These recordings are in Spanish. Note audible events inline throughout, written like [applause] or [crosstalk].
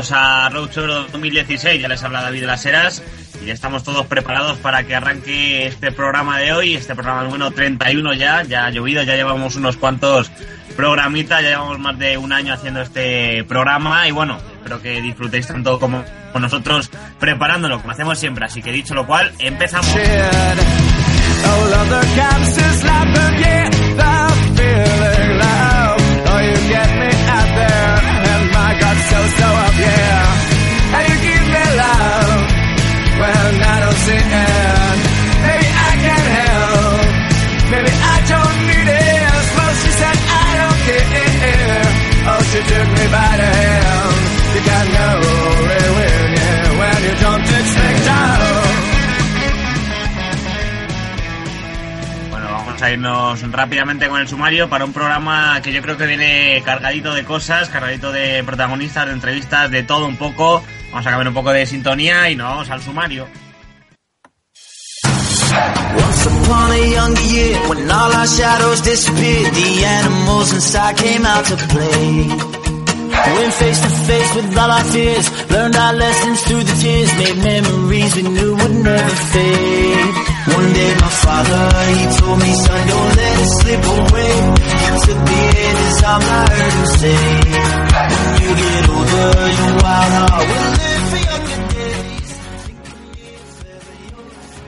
bienvenidos a Roadshow 2016. Ya les habla David las Heras y ya estamos todos preparados para que arranque este programa de hoy, este programa número 31 ya, ya ha llovido, ya llevamos unos cuantos programitas, ya llevamos más de un año haciendo este programa y bueno, espero que disfrutéis tanto como con nosotros preparándolo, como hacemos siempre. Así que dicho lo cual, empezamos. So, so up, yeah. Vamos a irnos rápidamente con el sumario para un programa que yo creo que viene cargadito de cosas, cargadito de protagonistas, de entrevistas, de todo un poco. Vamos a cambiar un poco de sintonía y nos vamos al sumario. One day my father, he told me, son, don't let it slip away. He took the edges off, I heard him say, when you get older, your wild heart will live for younger days.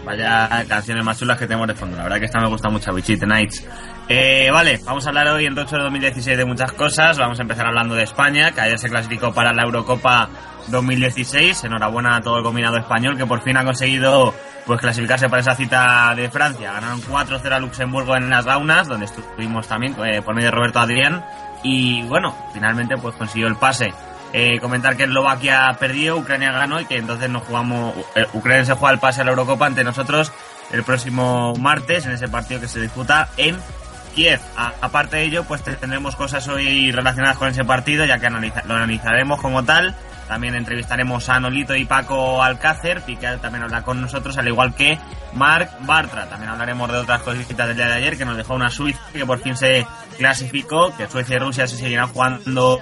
Vaya canciones más chulas que tenemos de fondo. La verdad que esta me gusta mucho, Bichit Nights. Eh, vale, vamos a hablar hoy en Rocho 2016 de muchas cosas. Vamos a empezar hablando de España, que ayer se clasificó para la Eurocopa 2016. Enhorabuena a todo el combinado español que por fin ha conseguido pues clasificarse para esa cita de Francia. Ganaron 4-0 a Luxemburgo en las Gaunas, donde estuvimos también eh, por medio de Roberto Adrián. Y bueno, finalmente pues consiguió el pase. Eh, comentar que Eslovaquia perdió, Ucrania ganó y que entonces nos jugamos. eh, Ucrania se juega el pase a la Eurocopa ante nosotros el próximo martes en ese partido que se disputa en Kiev. A- aparte de ello, pues te- tendremos cosas hoy relacionadas con ese partido, ya que analiza- lo analizaremos como tal. También entrevistaremos a Nolito y Paco Alcácer, Piqué también habla con nosotros, al igual que Marc Bartra. También hablaremos de otras cositas del día de ayer, que nos dejó una Suiza que por fin se clasificó, que Suecia y Rusia se seguirán jugando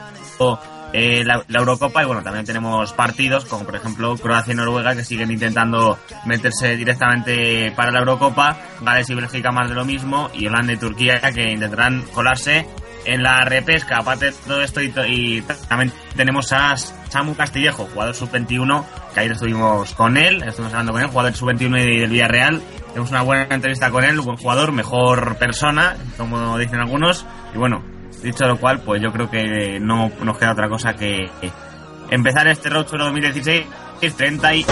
eh, la, la Eurocopa y bueno, también tenemos partidos como por ejemplo Croacia y Noruega que siguen intentando meterse directamente para la Eurocopa, Gales y Bélgica más de lo mismo y Holanda y Turquía que intentarán colarse en la repesca. Aparte de todo esto y, y también tenemos a Samu Castillejo, jugador sub-21, que ayer estuvimos con él, estuvimos hablando con él, jugador sub-21 y del Villarreal. Tenemos una buena entrevista con él, buen jugador, mejor persona, como dicen algunos. Y bueno, dicho lo cual, pues yo creo que no nos queda otra cosa que empezar este Road Tour 2016 30 y...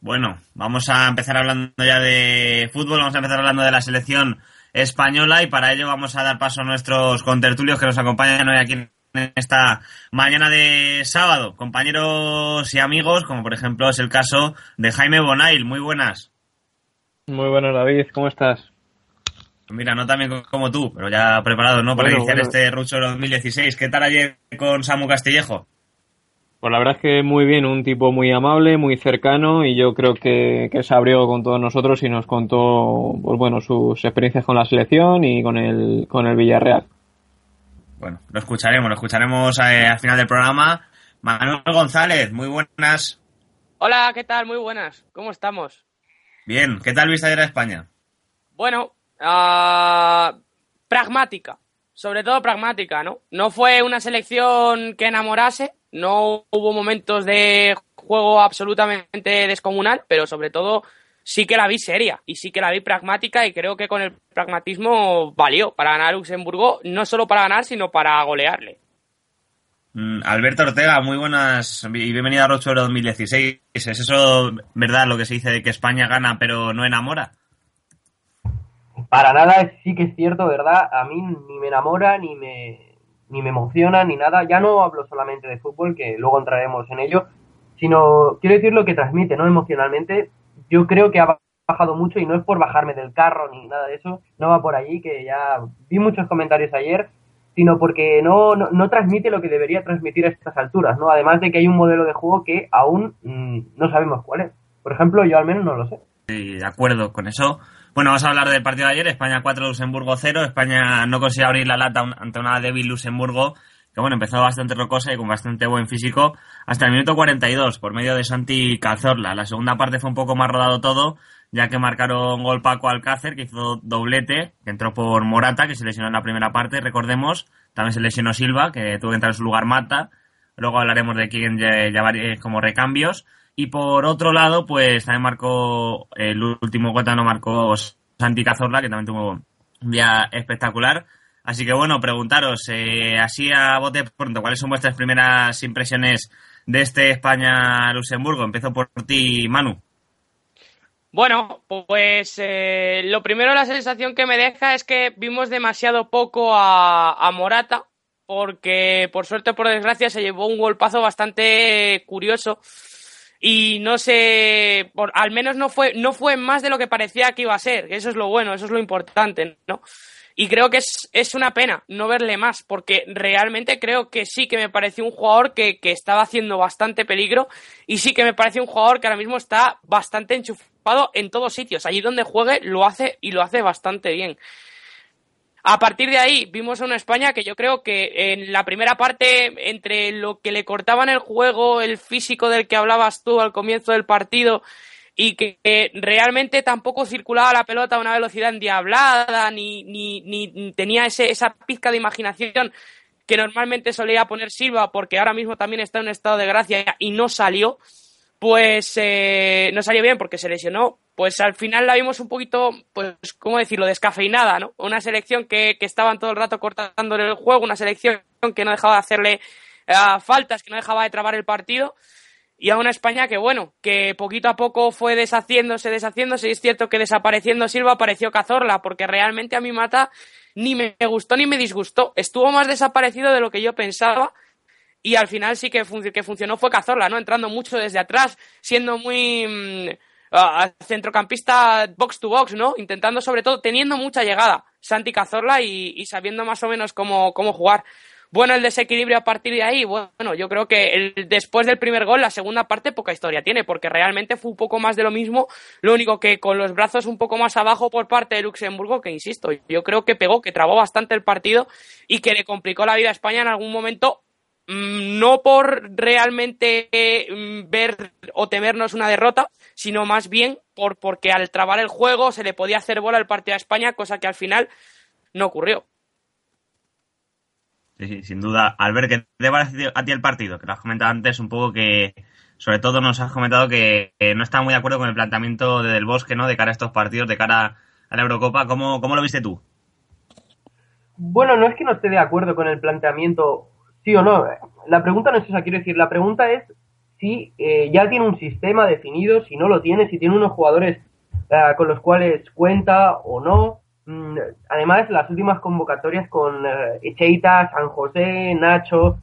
Bueno, vamos a empezar hablando ya de fútbol, vamos a empezar hablando de la selección española y para ello vamos a dar paso a nuestros contertulios que nos acompañan hoy aquí en esta mañana de sábado. Compañeros y amigos, como por ejemplo es el caso de Jaime Bonail. Muy buenas. Muy buenas, David, ¿cómo estás? Mira, no tan bien como tú, pero ya preparado, ¿no? Para Bueno, iniciar bueno. este Rucho 2016. ¿Qué tal ayer con Samu Castillejo? Pues la verdad es que muy bien, un tipo muy amable, muy cercano y yo creo que, que se abrió con todos nosotros y nos contó pues bueno, sus experiencias con la selección y con el, con el Villarreal. Bueno, lo escucharemos, lo escucharemos eh, al final del programa. Manuel González, muy buenas. Hola, ¿qué tal? Muy buenas. ¿Cómo estamos? Bien, ¿qué tal viste ayer a España? Bueno, uh, pragmática, sobre todo pragmática, ¿no? No fue una selección que enamorase, no hubo momentos de juego absolutamente descomunal, pero sobre todo sí que la vi seria y sí que la vi pragmática y creo que con el pragmatismo valió para ganar a Luxemburgo, no solo para ganar, sino para golearle. Mm, Alberto Ortega, muy buenas y bienvenido a Rocho 2016. ¿Es eso verdad lo que se dice de que España gana pero no enamora? Para nada, sí que es cierto, ¿verdad? A mí ni me enamora, ni me, ni me emociona, ni nada. Ya no hablo solamente de fútbol, que luego entraremos en ello, sino quiero decir lo que transmite, ¿no? Emocionalmente. Yo creo que ha bajado mucho y no es por bajarme del carro ni nada de eso, no va por allí, que ya vi muchos comentarios ayer sino porque no, no, transmite lo que debería transmitir a estas alturas, ¿no? Además de que hay un modelo de juego que aún mm, no sabemos cuál es. Por ejemplo, yo al menos no lo sé. De acuerdo con eso. Bueno, vamos a hablar del partido de ayer. España 4, Luxemburgo 0. España no consiguió abrir la lata ante una débil Luxemburgo, que bueno, empezó bastante rocosa y con bastante buen físico hasta el minuto 42 por medio de Santi Cazorla. La segunda parte fue un poco más rodado todo, ya que marcaron gol Paco Alcácer, que hizo doblete, que entró por Morata, que se lesionó en la primera parte, recordemos. También se lesionó Silva, que tuvo que entrar en su lugar Mata. Luego hablaremos de quién llevar como recambios. Y por otro lado, pues también marcó el último gol, no marcó Santi Cazorla, que también tuvo un día espectacular. Así que bueno, preguntaros, eh, así a bote pronto, ¿cuáles son vuestras primeras impresiones de este España-Luxemburgo? Empiezo por ti, Manu. Bueno, pues eh, lo primero la sensación que me deja es que vimos demasiado poco a, Morata, porque por suerte o por desgracia se llevó un golpazo bastante curioso y no sé, por, al menos no fue, no fue más de lo que parecía que iba a ser, eso es lo bueno, eso es lo importante, ¿no? Y creo que es, es una pena no verle más, porque realmente creo que sí que me pareció un jugador que, que estaba haciendo bastante peligro y sí que me parece un jugador que ahora mismo está bastante enchufado en todos sitios. Allí donde juegue lo hace y lo hace bastante bien. A partir de ahí vimos a una España que yo creo que en la primera parte, entre lo que le cortaban el juego, el físico del que hablabas tú al comienzo del partido y que realmente tampoco circulaba la pelota a una velocidad endiablada, ni, ni, ni tenía ese, esa pizca de imaginación que normalmente solía poner Silva, porque ahora mismo también está en un estado de gracia y no salió, pues eh, no salió bien porque se lesionó, pues al final la vimos un poquito, pues, ¿cómo decirlo?, descafeinada, ¿no? Una selección que, que estaban todo el rato cortándole el juego, una selección que no dejaba de hacerle eh, faltas, que no dejaba de trabar el partido, y a una España que, bueno, que poquito a poco fue deshaciéndose, deshaciéndose, y es cierto que desapareciendo Silva apareció Cazorla, porque realmente a mí Mata ni me gustó ni me disgustó, estuvo más desaparecido de lo que yo pensaba, y al final sí que, que funcionó fue Cazorla, ¿no? Entrando mucho desde atrás, siendo muy mm, centrocampista box to box, ¿no? Intentando sobre todo, teniendo mucha llegada, Santi Cazorla y, y sabiendo más o menos cómo, cómo jugar bueno el desequilibrio a partir de ahí. Bueno, yo creo que el, después del primer gol, la segunda parte poca historia tiene, porque realmente fue un poco más de lo mismo, lo único que con los brazos un poco más abajo por parte de Luxemburgo, que insisto, yo creo que pegó, que trabó bastante el partido y que le complicó la vida a España en algún momento. Mm, no por realmente mm, ver o temernos una derrota, sino más bien por porque al trabar el juego se le podía hacer bola el partido a España, cosa que al final no ocurrió. Sí, sin duda. Albert, ¿qué te parecido a ti el partido? Que lo has comentado antes un poco que, sobre todo nos has comentado que, no está muy de acuerdo con el planteamiento de Del Bosque, ¿no? De cara a estos partidos, de cara a la Eurocopa. ¿Cómo, cómo lo viste tú? Bueno, no es que no esté de acuerdo con el planteamiento, sí o no. La pregunta no es esa, quiero decir, la pregunta es si eh, ya tiene un sistema definido, si no lo tiene, si tiene unos jugadores eh, con los cuales cuenta o no. Mm, además, las últimas convocatorias con eh, Echeita, San José, Nacho,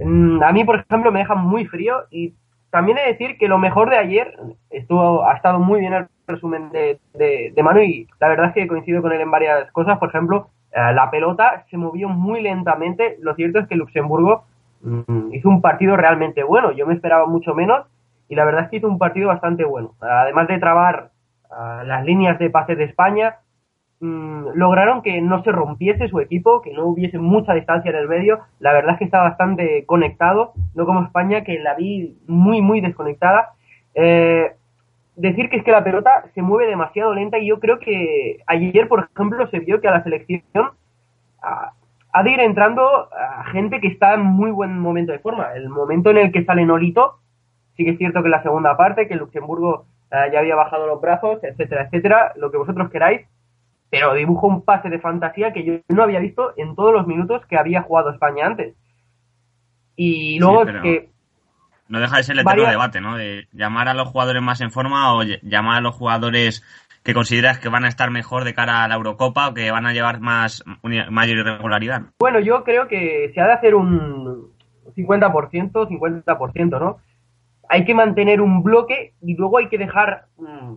mm, a mí, por ejemplo, me dejan muy frío y también he de decir que lo mejor de ayer estuvo, ha estado muy bien el resumen de, de, Manu y la verdad es que coincido con él en varias cosas. Por ejemplo, la pelota se movió muy lentamente. Lo cierto es que Luxemburgo mm, hizo un partido realmente bueno. Yo me esperaba mucho menos y la verdad es que hizo un partido bastante bueno. Además de trabar ah, las líneas de pase de España, Mm, lograron que no se rompiese su equipo, que no hubiese mucha distancia en el medio. La verdad es que está bastante conectado, no como España, que la vi muy, muy desconectada. Eh, decir que es que la pelota se mueve demasiado lenta y yo creo que ayer, por ejemplo, se vio que a la selección ha de ir entrando a gente que está en muy buen momento de forma. El momento en el que sale Nolito, sí que es cierto que en la segunda parte, que Luxemburgo eh, ya había bajado los brazos, etcétera, etcétera, lo que vosotros queráis, pero dibujo un pase de fantasía que yo no había visto en todos los minutos que había jugado España antes. Y luego es que no deja de ser el eterno debate, ¿no? De llamar a los jugadores más en forma o llamar a los jugadores que consideras que van a estar mejor de cara a la Eurocopa o que van a llevar más mayor irregularidad. Bueno, yo creo que se ha de hacer un 50%, 50%, ¿no? Hay que mantener un bloque y luego hay que dejar, mm,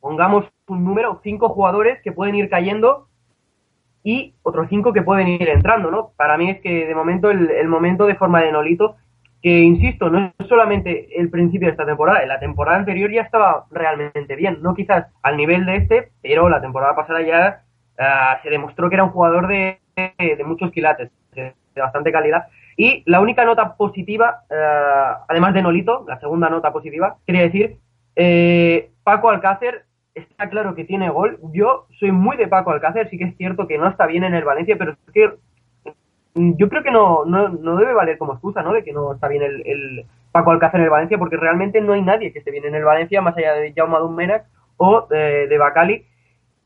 pongamos un número, cinco jugadores que pueden ir cayendo y otros cinco que pueden ir entrando, ¿no? Para mí es que de momento el, el momento de forma de Nolito que insisto, no es solamente el principio de esta temporada, en la temporada anterior ya estaba realmente bien, no quizás al nivel de este, pero la temporada pasada ya uh, se demostró que era un jugador de, de muchos quilates, de, de, bastante calidad. Y la única nota positiva, uh, además de Nolito, la segunda nota positiva, quería decir, eh, Paco Alcácer está claro que tiene gol. Yo soy muy de Paco Alcácer, sí que es cierto que no está bien en el Valencia, pero es que yo creo que no, no, no, debe valer como excusa, ¿no? De que no está bien el, el Paco Alcácer en el Valencia, porque realmente no hay nadie que esté bien en el Valencia, más allá de Jaume Dummenac o de, de Bacali.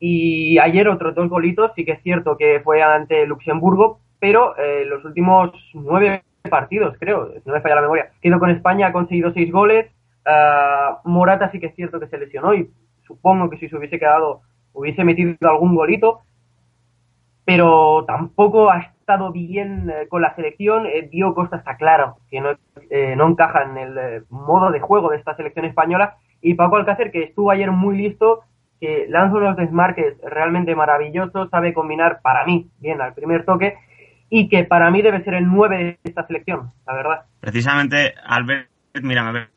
Y ayer otros dos golitos, sí que es cierto que fue ante Luxemburgo, pero eh, los últimos nueve partidos, creo, no me falla la memoria, quedó con España, ha conseguido seis goles. Uh, Morata sí que es cierto que se lesionó y supongo que si se hubiese quedado hubiese metido algún golito, pero tampoco ha estado bien eh, con la selección. Eh, Dio Costa está claro que no, eh, no encaja en el modo de juego de esta selección española. Y Paco Alcácer, que estuvo ayer muy listo, que lanza unos desmarques realmente maravillosos, sabe combinar para mí bien al primer toque y que para mí debe ser el 9 de esta selección, la verdad. Precisamente, Albert, mira, me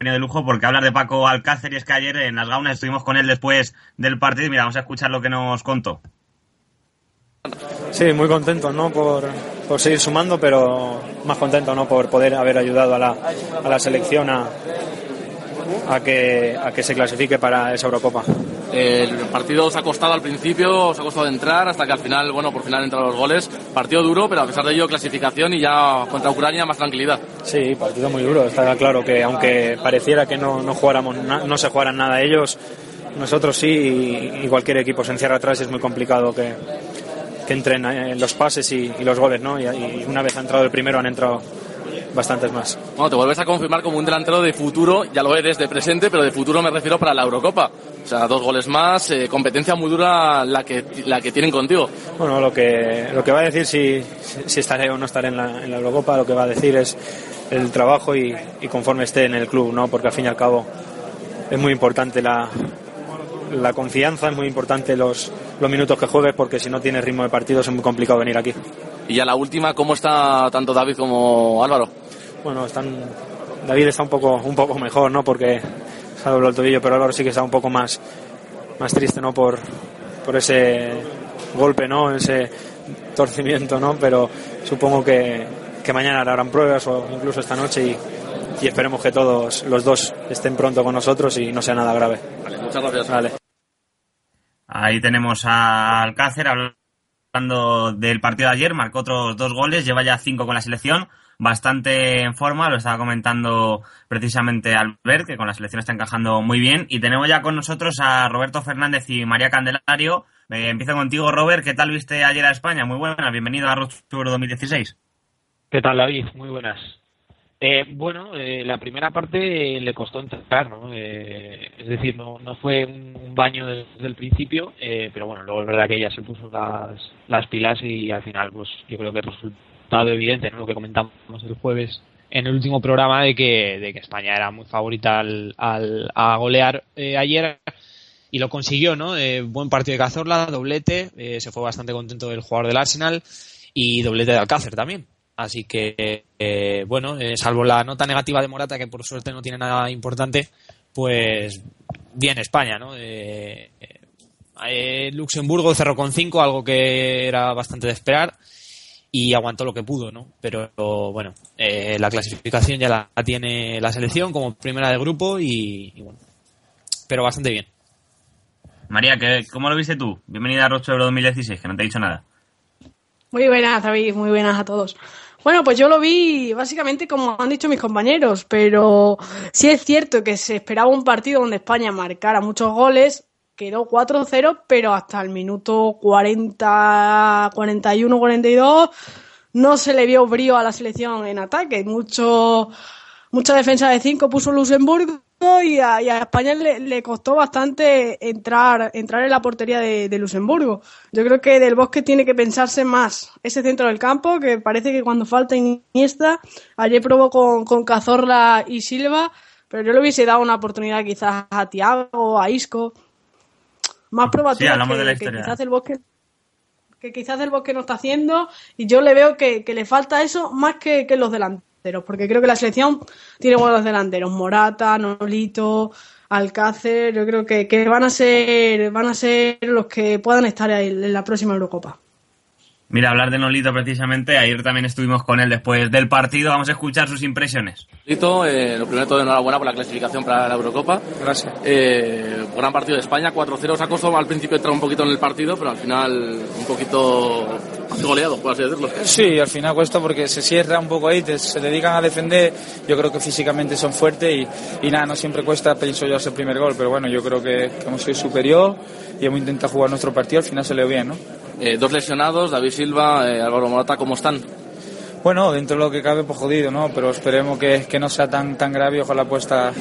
venido de lujo porque hablar de Paco Alcácer y es que ayer en las gaunas estuvimos con él después del partido mira, vamos a escuchar lo que nos contó. Sí, muy contento ¿no? por, por, seguir sumando, pero más contento ¿no? por poder haber ayudado a la, a la selección a, a, que, a que se clasifique para esa Eurocopa. El partido os ha costado al principio, os ha costado entrar hasta que al final, bueno, por final entran los goles. Partido duro, pero a pesar de ello clasificación y ya contra Ucrania más tranquilidad. Sí, partido muy duro. Está claro que aunque pareciera que no, no, jugáramos, no se jugaran nada ellos, nosotros sí y, y cualquier equipo se encierra atrás y es muy complicado que, que entren en los pases y, y los goles, ¿no? Y, y, una vez ha entrado el primero han entrado bastantes más. Bueno, te vuelves a confirmar como un delantero de futuro, ya lo eres de presente, pero de futuro me refiero para la Eurocopa. O sea, dos goles más, eh, competencia muy dura la que, la que tienen contigo. Bueno, lo que, lo que va a decir si, si estaré o no estaré en la, en la Eurocopa, lo que va a decir es el trabajo y, y conforme esté en el club, ¿no? Porque al fin y al cabo es muy importante la, la confianza, es muy importante los, los minutos que juegues porque si no tienes ritmo de partido es muy complicado venir aquí. Y ya la última, ¿cómo está tanto David como Álvaro? Bueno, están David está un poco un poco mejor, ¿no? Porque se ha doblado el tobillo, pero Álvaro sí que está un poco más más triste, ¿no? Por por ese golpe, ¿no? Ese torcimiento, ¿no? Pero supongo que, que mañana harán pruebas o incluso esta noche y, y esperemos que todos los dos estén pronto con nosotros y no sea nada grave. Vale, muchas gracias. Vale. Ahí tenemos a Alcácer hablando del partido de ayer, marcó otros dos goles, lleva ya cinco con la selección, bastante en forma, lo estaba comentando precisamente Albert, que con la selección está encajando muy bien, y tenemos ya con nosotros a Roberto Fernández y María Candelario. Eh, empiezo contigo, Robert, ¿qué tal viste ayer a España? Muy buenas, bienvenido a Road Tour 2016. ¿Qué tal, David? Muy buenas. Eh, bueno, eh, la primera parte le costó entrar, ¿no? Eh, es decir, no, no fue un baño desde el principio, eh, pero bueno, luego es verdad que ella se puso las, las pilas y al final, pues yo creo que resultado evidente, ¿no? Lo que comentamos el jueves en el último programa de que, España era muy favorita al, al a golear eh, ayer y lo consiguió, ¿no? Eh, buen partido de Cazorla, doblete, eh, se fue bastante contento del jugador del Arsenal y doblete de Alcácer también. Así que, eh, bueno, eh, salvo la nota negativa de Morata, que por suerte no tiene nada importante, pues bien España, ¿no? Eh, eh, Luxemburgo cerró con 5, algo que era bastante de esperar, y aguantó lo que pudo, ¿no? Pero bueno, eh, la clasificación ya la, la, tiene la selección como primera de grupo y, y bueno, pero bastante bien. María, ¿qué, ¿cómo lo viste tú? Bienvenida a Rocho Euro 2016, que no te he dicho nada. Muy buenas, David, muy buenas a todos. Bueno, pues yo lo vi básicamente como han dicho mis compañeros, pero sí es cierto que se esperaba un partido donde España marcara muchos goles, quedó 4-0, pero hasta el minuto 40, 41, 42 no se le vio brío a la selección en ataque. Mucho, mucha defensa de 5 puso Luxemburgo y a, y a España le, le, costó bastante entrar, entrar en la portería de, de, Luxemburgo. Yo creo que Del Bosque tiene que pensarse más ese centro del campo, que parece que cuando falta Iniesta, ayer probó con, con Cazorla y Silva, pero yo le hubiese dado una oportunidad quizás a Tiago, a Isco, más probativa sí, que, de la que quizás el Bosque que quizás el Bosque no está haciendo y yo le veo que, que le falta eso más que, que los delanteros, porque creo que la selección tiene buenos delanteros, Morata, Nolito, Alcácer, yo creo que, que van a ser van a ser los que puedan estar ahí en la próxima Eurocopa. Mira, hablar de Nolito precisamente, ayer también estuvimos con él después del partido, vamos a escuchar sus impresiones. Nolito, eh, lo primero de todo, enhorabuena por la clasificación para la Eurocopa. Gracias. Eh, gran partido de España, 4-0, se ha costado al principio entrar un poquito en el partido, pero al final un poquito goleado, por así decirlo. Sí, al final cuesta porque se cierra un poco ahí, te, se dedican a defender, yo creo que físicamente son fuertes y, y nada, no siempre cuesta, pienso yo, hacer el primer gol, pero bueno, yo creo que, que hemos sido superior y hemos intentado jugar nuestro partido, al final se le dio bien, ¿no? Eh, dos lesionados, David Silva, eh, Álvaro Morata, ¿cómo están? Bueno, dentro de lo que cabe, pues jodido, ¿no? Pero esperemos que, que no sea tan tan grave y ojalá pueda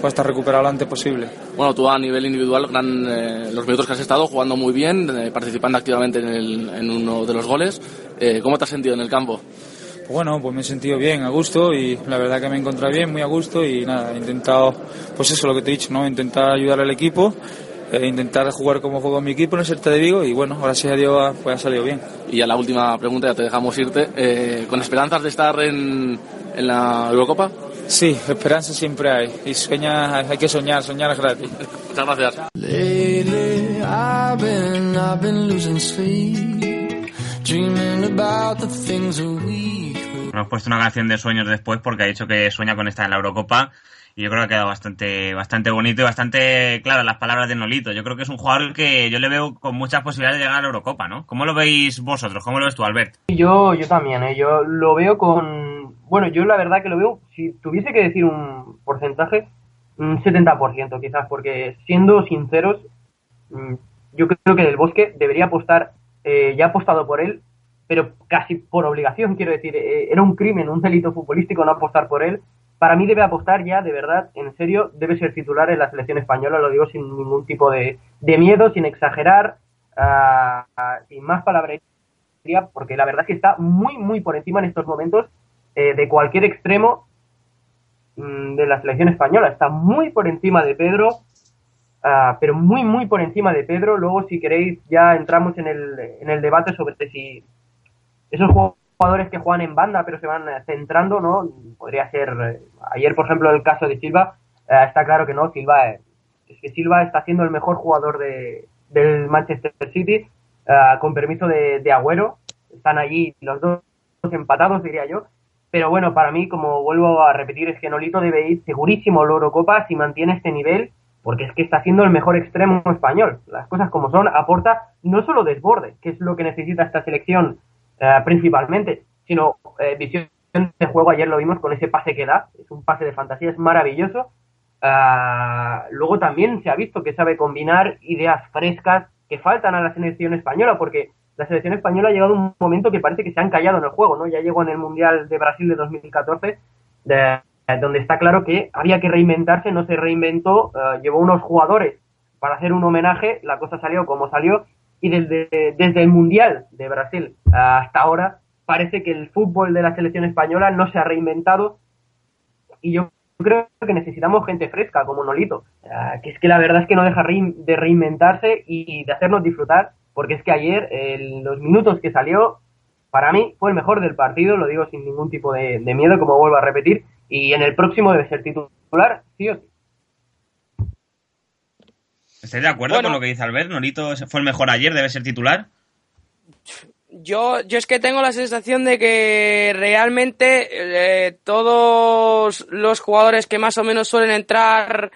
pueda recuperar lo antes posible. Bueno, tú a nivel individual, gran, eh, los minutos que has estado jugando muy bien, eh, participando activamente en, el, en, uno de los goles. Eh, ¿Cómo te has sentido en el campo? Pues bueno, pues me he sentido bien, a gusto y la verdad que me he encontrado bien, muy a gusto y nada, he intentado, pues eso, lo que te he dicho, ¿no? Intentar ayudar al equipo eh, intentar jugar como juego mi equipo en el Celta de Vigo y bueno, ahora sí a Dios pues ha salido bien. Y a la última pregunta, ya te dejamos irte, eh, ¿con esperanzas de estar en, en la Eurocopa? Sí, esperanza siempre hay y sueña, hay que soñar, soñar es gratis. Muchas gracias. Lately, I've been, I've been losing sleep, dreaming about the things that we could... Hemos puesto una canción de sueños después porque ha dicho que sueña con estar en la Eurocopa y yo creo que ha quedado bastante, bastante bonito y bastante claro las palabras de Nolito. Yo creo que es un jugador que yo le veo con muchas posibilidades de llegar a la Eurocopa, ¿no? ¿Cómo lo veis vosotros? ¿Cómo lo ves tú, Albert? Yo, yo también, ¿eh? Yo lo veo con... Bueno, yo la verdad que lo veo, si tuviese que decir un porcentaje, un 70% quizás, porque siendo sinceros, yo creo que Del Bosque debería apostar, eh, ya ha apostado por él, pero casi por obligación, quiero decir, eh, era un crimen, un delito futbolístico no apostar por él, para mí debe apostar ya, de verdad, en serio, debe ser titular en la selección española, lo digo sin ningún tipo de, de miedo, sin exagerar, uh, uh, sin más palabrería, porque la verdad es que está muy, muy por encima en estos momentos eh, de cualquier extremo mm, de la selección española. Está muy por encima de Pedro, uh, pero muy, muy por encima de Pedro. Luego, si queréis, ya entramos en el, en el debate sobre si esos juegos jugadores que juegan en banda pero se van centrando, ¿no? Podría ser, eh, ayer por ejemplo el caso de Silva, eh, está claro que no, Silva es, es, que Silva está siendo el mejor jugador de, del Manchester City, eh, con permiso de, Agüero, están allí los dos empatados diría yo, pero bueno, para mí, como vuelvo a repetir, es que Nolito debe ir segurísimo a la Eurocopa si mantiene este nivel, porque es que está siendo el mejor extremo español, las cosas como son, aporta no solo desborde, que es lo que necesita esta selección Uh, principalmente, sino eh, visión de juego. Ayer lo vimos con ese pase que da, es un pase de fantasía, es maravilloso. Uh, luego también se ha visto que sabe combinar ideas frescas que faltan a la selección española, porque la selección española ha llegado a un momento que parece que se han callado en el juego, ¿no? Ya llegó en el Mundial de Brasil de 2014, de, donde está claro que había que reinventarse, no se reinventó, uh, llevó unos jugadores para hacer un homenaje, la cosa salió como salió, y desde, desde el Mundial de Brasil hasta ahora parece que el fútbol de la selección española no se ha reinventado y yo creo que necesitamos gente fresca como Nolito, uh, que es que la verdad es que no deja de reinventarse y de hacernos disfrutar, porque es que ayer en los minutos que salió, para mí fue el mejor del partido, lo digo sin ningún tipo de, de miedo, como vuelvo a repetir, y en el próximo debe ser titular, sí o sí. ¿Estáis de acuerdo bueno, con lo que dice Albert? ¿Nolito fue el mejor ayer? ¿Debe ser titular? Yo, yo es que tengo la sensación de que realmente eh, todos los jugadores que más o menos suelen entrar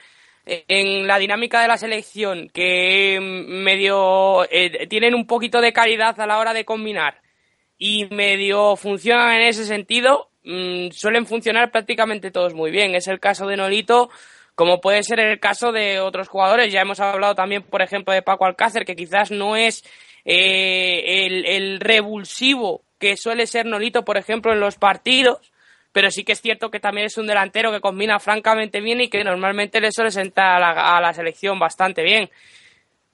en la dinámica de la selección, que mm, medio eh, tienen un poquito de calidad a la hora de combinar y medio funcionan en ese sentido, mm, suelen funcionar prácticamente todos muy bien. Es el caso de Nolito, como puede ser el caso de otros jugadores. Ya hemos hablado también, por ejemplo, de Paco Alcácer, que quizás no es eh, el, el revulsivo que suele ser Nolito, por ejemplo, en los partidos, pero sí que es cierto que también es un delantero que combina francamente bien y que normalmente le suele sentar a la, selección bastante bien.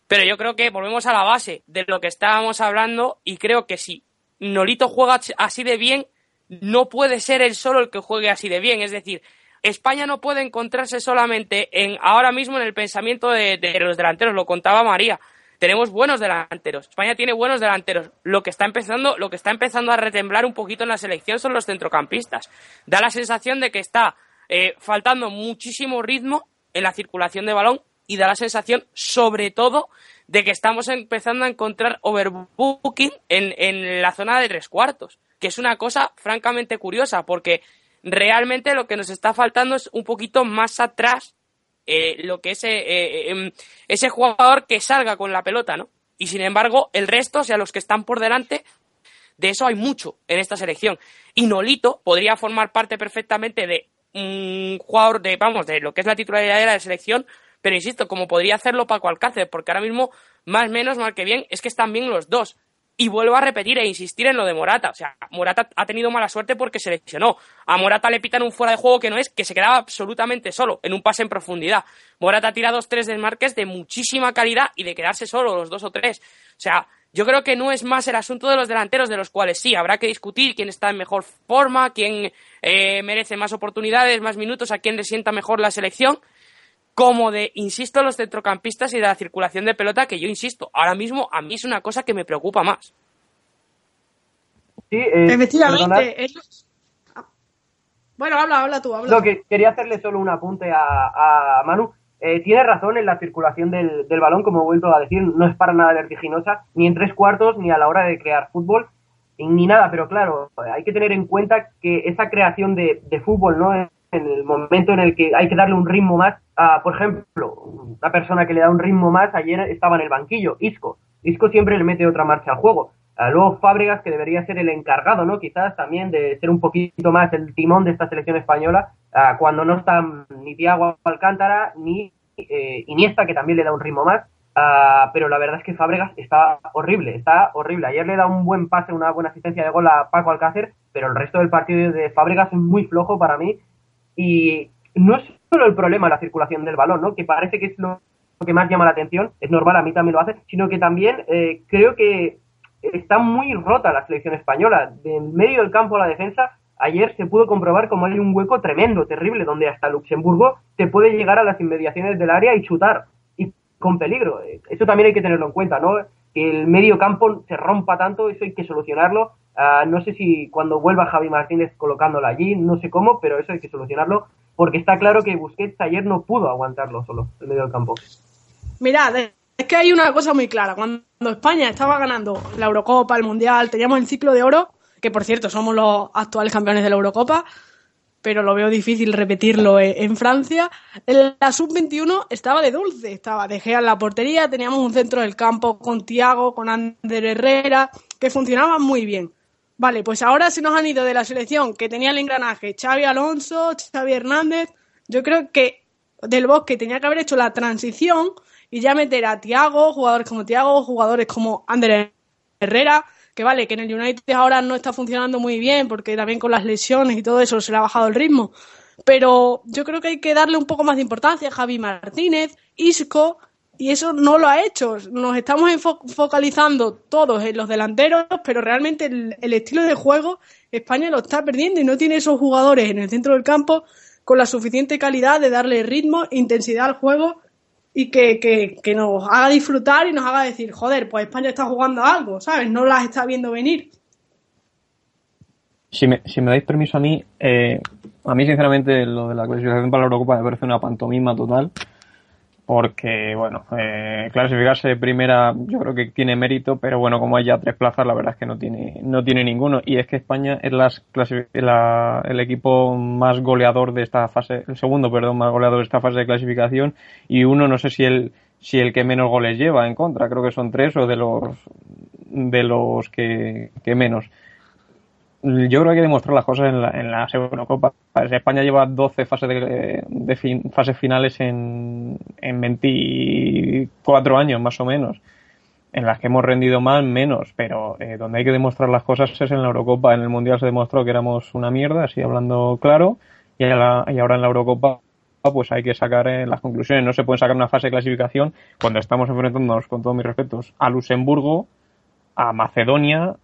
Pero yo creo que volvemos a la base de lo que estábamos hablando y creo que si Nolito juega así de bien, no puede ser él solo el que juegue así de bien. Es decir, España no puede encontrarse solamente en ahora mismo en el pensamiento de los delanteros, lo contaba María tenemos buenos delanteros. España tiene buenos delanteros. Lo que está empezando, lo que está empezando a retemblar un poquito en la selección son los centrocampistas. Da la sensación de que está eh, faltando muchísimo ritmo en la circulación de balón y da la sensación, sobre todo, de que estamos empezando a encontrar overbooking en, en la zona de tres cuartos, que es una cosa francamente curiosa, porque realmente lo que nos está faltando es un poquito más atrás eh, lo que ese, eh, em, ese jugador que salga con la pelota, ¿no? Y sin embargo, el resto, o sea, los que están por delante, de eso hay mucho en esta selección. Y Nolito podría formar parte perfectamente de un jugador de, vamos, de lo que es la titularidad de la selección, pero insisto, como podría hacerlo Paco Alcácer, porque ahora mismo, más menos, mal que bien, es que están bien los dos. Y vuelvo a repetir e insistir en lo de Morata. O sea, Morata ha tenido mala suerte porque se lesionó. A Morata le pitan un fuera de juego que no es, que se quedaba absolutamente solo en un pase en profundidad. Morata ha tirado dos, tres desmarques de muchísima calidad y de quedarse solo, los dos o tres. O sea, yo creo que no es más el asunto de los delanteros, de los cuales sí, habrá que discutir quién está en mejor forma, quién eh, merece más oportunidades, más minutos, a quién le sienta mejor la selección como de, insisto, los centrocampistas y de la circulación de pelota, que yo insisto, ahora mismo a mí es una cosa que me preocupa más. Sí, eh, Efectivamente. Bueno, habla, habla tú, habla. Lo que quería hacerle solo un apunte a, Manu. Eh, tiene razón en la circulación del, del, balón, como he vuelto a decir, no es para nada vertiginosa, ni en tres cuartos, ni a la hora de crear fútbol, ni nada, pero claro, hay que tener en cuenta que esa creación de, de fútbol, ¿no? En el momento en el que hay que darle un ritmo más, por ejemplo, una persona que le da un ritmo más, ayer estaba en el banquillo, Isco. Isco siempre le mete otra marcha al juego. luego Fábregas, que debería ser el encargado, ¿no? Quizás también de ser un poquito más el timón de esta selección española, cuando no están ni Thiago Alcántara ni eh, Iniesta, que también le da un ritmo más. pero la verdad es que Fábregas está horrible, está horrible. Ayer le da un buen pase, una buena asistencia de gol a Paco Alcácer, pero el resto del partido de Fábregas es muy flojo para mí. Y no es solo el problema la circulación del balón, ¿no? Que parece que es lo que más llama la atención, es normal, a mí también lo hace, sino que también eh, creo que está muy rota la selección española. De en medio del campo a la defensa, ayer se pudo comprobar como hay un hueco tremendo, terrible, donde hasta Luxemburgo te puede llegar a las inmediaciones del área y chutar, y con peligro. Eh, eso también hay que tenerlo en cuenta, ¿no? Que el medio campo se rompa tanto, eso hay que solucionarlo. Ah, no sé si cuando vuelva Javi Martínez colocándolo allí, no sé cómo, pero eso hay que solucionarlo porque está claro que Busquets ayer no pudo aguantarlo solo en medio del campo. Mirad, es que hay una cosa muy clara. Cuando España estaba ganando la Eurocopa, el Mundial, teníamos el ciclo de oro, que por cierto somos los actuales campeones de la Eurocopa, pero lo veo difícil repetirlo en Francia. La sub-21 estaba de dulce, estaba de en la portería, teníamos un centro del campo con Tiago, con Ander Herrera, que funcionaban muy bien. Vale, pues ahora se nos han ido de la selección que tenía el engranaje Xavi Alonso, Xavi Hernández. Yo creo que del Bosque tenía que haber hecho la transición y ya meter a Tiago, jugadores como Tiago, jugadores como Ander Herrera, que vale, que en el United ahora no está funcionando muy bien porque también con las lesiones y todo eso se le ha bajado el ritmo. Pero yo creo que hay que darle un poco más de importancia a Javi Martínez, Isco, y eso no lo ha hecho. Nos estamos focalizando todos en los delanteros, pero realmente el, estilo de juego España lo está perdiendo y no tiene esos jugadores en el centro del campo con la suficiente calidad de darle ritmo, intensidad al juego y que, que, nos haga disfrutar y nos haga decir, joder, pues España está jugando algo, ¿sabes? No las está viendo venir. Si me, si me dais permiso a mí, eh, a mí sinceramente lo de la clasificación para la Eurocopa me parece una pantomima total porque, bueno, eh, clasificarse de primera yo creo que tiene mérito, pero bueno, como hay ya tres plazas, la verdad es que no tiene, no tiene ninguno. Y es que España es las la, el equipo más goleador de esta fase, el segundo, perdón, más goleador de esta fase de clasificación, y uno, no sé si el, si el que menos goles lleva en contra, creo que son tres o de los, de los que, que menos yo creo que hay que demostrar las cosas en la, en la Eurocopa. España lleva 12 fases, de, de fases finales en, en 24 años, más o menos. En las que hemos rendido más, menos. Pero eh, donde hay que demostrar las cosas es en la Eurocopa. En el Mundial se demostró que éramos una mierda, así hablando claro. Y, ahora en la Eurocopa pues hay que sacar eh, las conclusiones. No se puede sacar una fase de clasificación cuando estamos enfrentándonos, con todos mis respetos, a Luxemburgo, a Macedonia,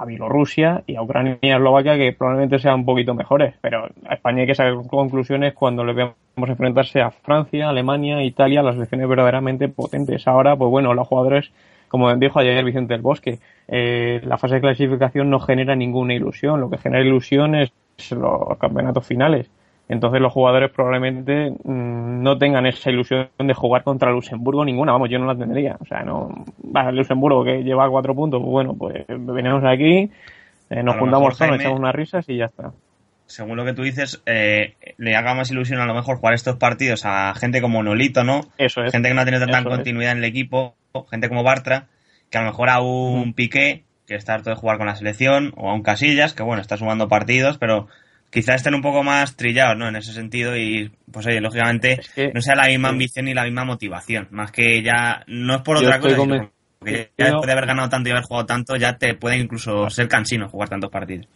a Bielorrusia y a Ucrania y a Eslovaquia que probablemente sean un poquito mejores, pero a España hay que sacar conclusiones cuando le veamos enfrentarse a Francia, Alemania, Italia, las selecciones verdaderamente potentes. Ahora, pues bueno, los jugadores, como dijo ayer Vicente del Bosque, eh, la fase de clasificación no genera ninguna ilusión, lo que genera ilusión es los campeonatos finales. Entonces los jugadores probablemente mm, no tengan esa ilusión de jugar contra Luxemburgo ninguna. Vamos, yo no la tendría. O sea, no. Va, Luxemburgo que lleva cuatro puntos, pues bueno, pues venimos aquí, eh, nos juntamos todos, echamos unas risas y ya está. Según lo que tú dices, eh, le haga más ilusión a lo mejor jugar estos partidos a gente como Nolito, ¿no? Eso es. Gente que no ha tenido tanta continuidad en el equipo, gente como Bartra, que a lo mejor a un Piqué, que está harto de jugar con la selección, o a un Casillas, que bueno, está sumando partidos, pero quizás estén un poco más trillados, ¿no? En ese sentido y, pues oye, lógicamente no sea la misma ambición ni la misma motivación. Más que ya, no es por otra cosa, porque ya después de haber ganado tanto y haber jugado tanto, ya te puede incluso ser cansino jugar tantos partidos.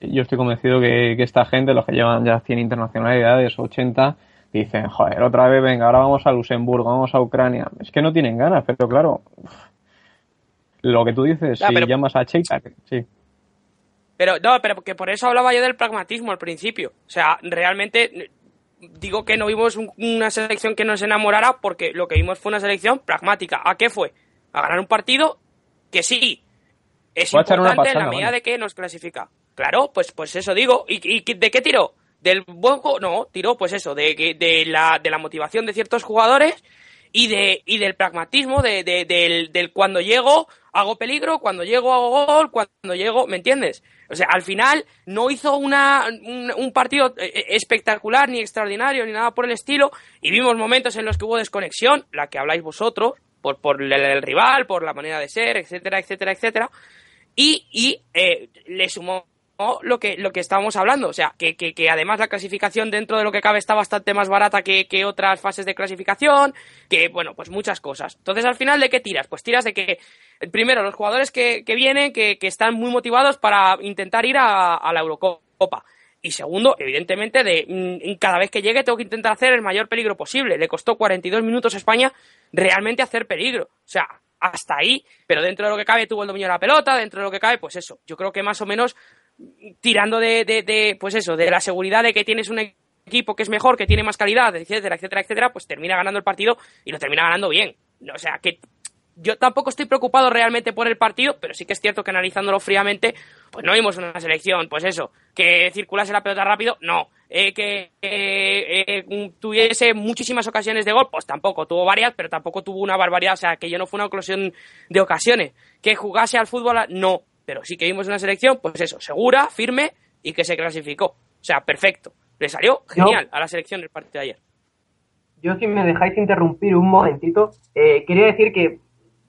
Yo estoy convencido que, esta gente, los que llevan ya 100 internacionalidades, 80, dicen, joder, otra vez, venga, ahora vamos a Luxemburgo, vamos a Ucrania. Es que no tienen ganas, pero claro, lo que tú dices, si llamas a Cheika, sí. Pero no, pero que por eso hablaba yo del pragmatismo al principio. O sea, realmente digo que no vimos una selección que nos enamorara porque lo que vimos fue una selección pragmática. ¿A qué fue? A ganar un partido que sí es importante en la medida de que nos clasifica. Claro, pues, pues eso digo. ¿Y, ¿Y, de qué tiró? ¿Del buen juego? No, tiró pues eso, de, de, la, de la motivación de ciertos jugadores y, de, y del pragmatismo, de, del, del cuando llego hago peligro, cuando llego hago gol, cuando llego, ¿me entiendes? O sea, al final no hizo una, un, partido eh, eh, espectacular, ni extraordinario, ni nada por el estilo, y vimos momentos en los que hubo desconexión, la que habláis vosotros, por, por el, rival, por la manera de ser, etcétera, etcétera, etcétera, y, y eh, le sumó lo que, lo que estábamos hablando. O sea, que, que, además la clasificación dentro de lo que cabe está bastante más barata que, que, otras fases de clasificación, que, bueno, pues muchas cosas. Entonces, al final, ¿de qué tiras? Pues tiras de que, primero, los jugadores que, vienen, que, que están muy motivados para intentar ir a, a la Eurocopa. Y segundo, evidentemente, de mm, cada vez que llegue tengo que intentar hacer el mayor peligro posible. Le costó 42 minutos a España realmente hacer peligro. O sea, hasta ahí, pero dentro de lo que cabe tuvo el dominio de la pelota, dentro de lo que cabe, pues eso. Yo creo que más o menos tirando de, de, pues eso, de la seguridad de que tienes un equipo que es mejor, que tiene más calidad, etcétera, etcétera, etcétera, pues termina ganando el partido y lo termina ganando bien. O sea, que yo tampoco estoy preocupado realmente por el partido, pero sí que es cierto que analizándolo fríamente, pues no vimos una selección, pues eso, que circulase la pelota rápido, no. Eh, que eh, tuviese muchísimas ocasiones de gol, pues tampoco. Tuvo varias, pero tampoco tuvo una barbaridad. O sea, que yo no fue una ocasión de ocasiones. Que jugase al fútbol, no pero sí que vimos una selección, pues eso, segura, firme y que se clasificó. O sea, perfecto. Le salió genial a la selección el partido de ayer. Yo, si me dejáis interrumpir un momentito, eh, quería decir que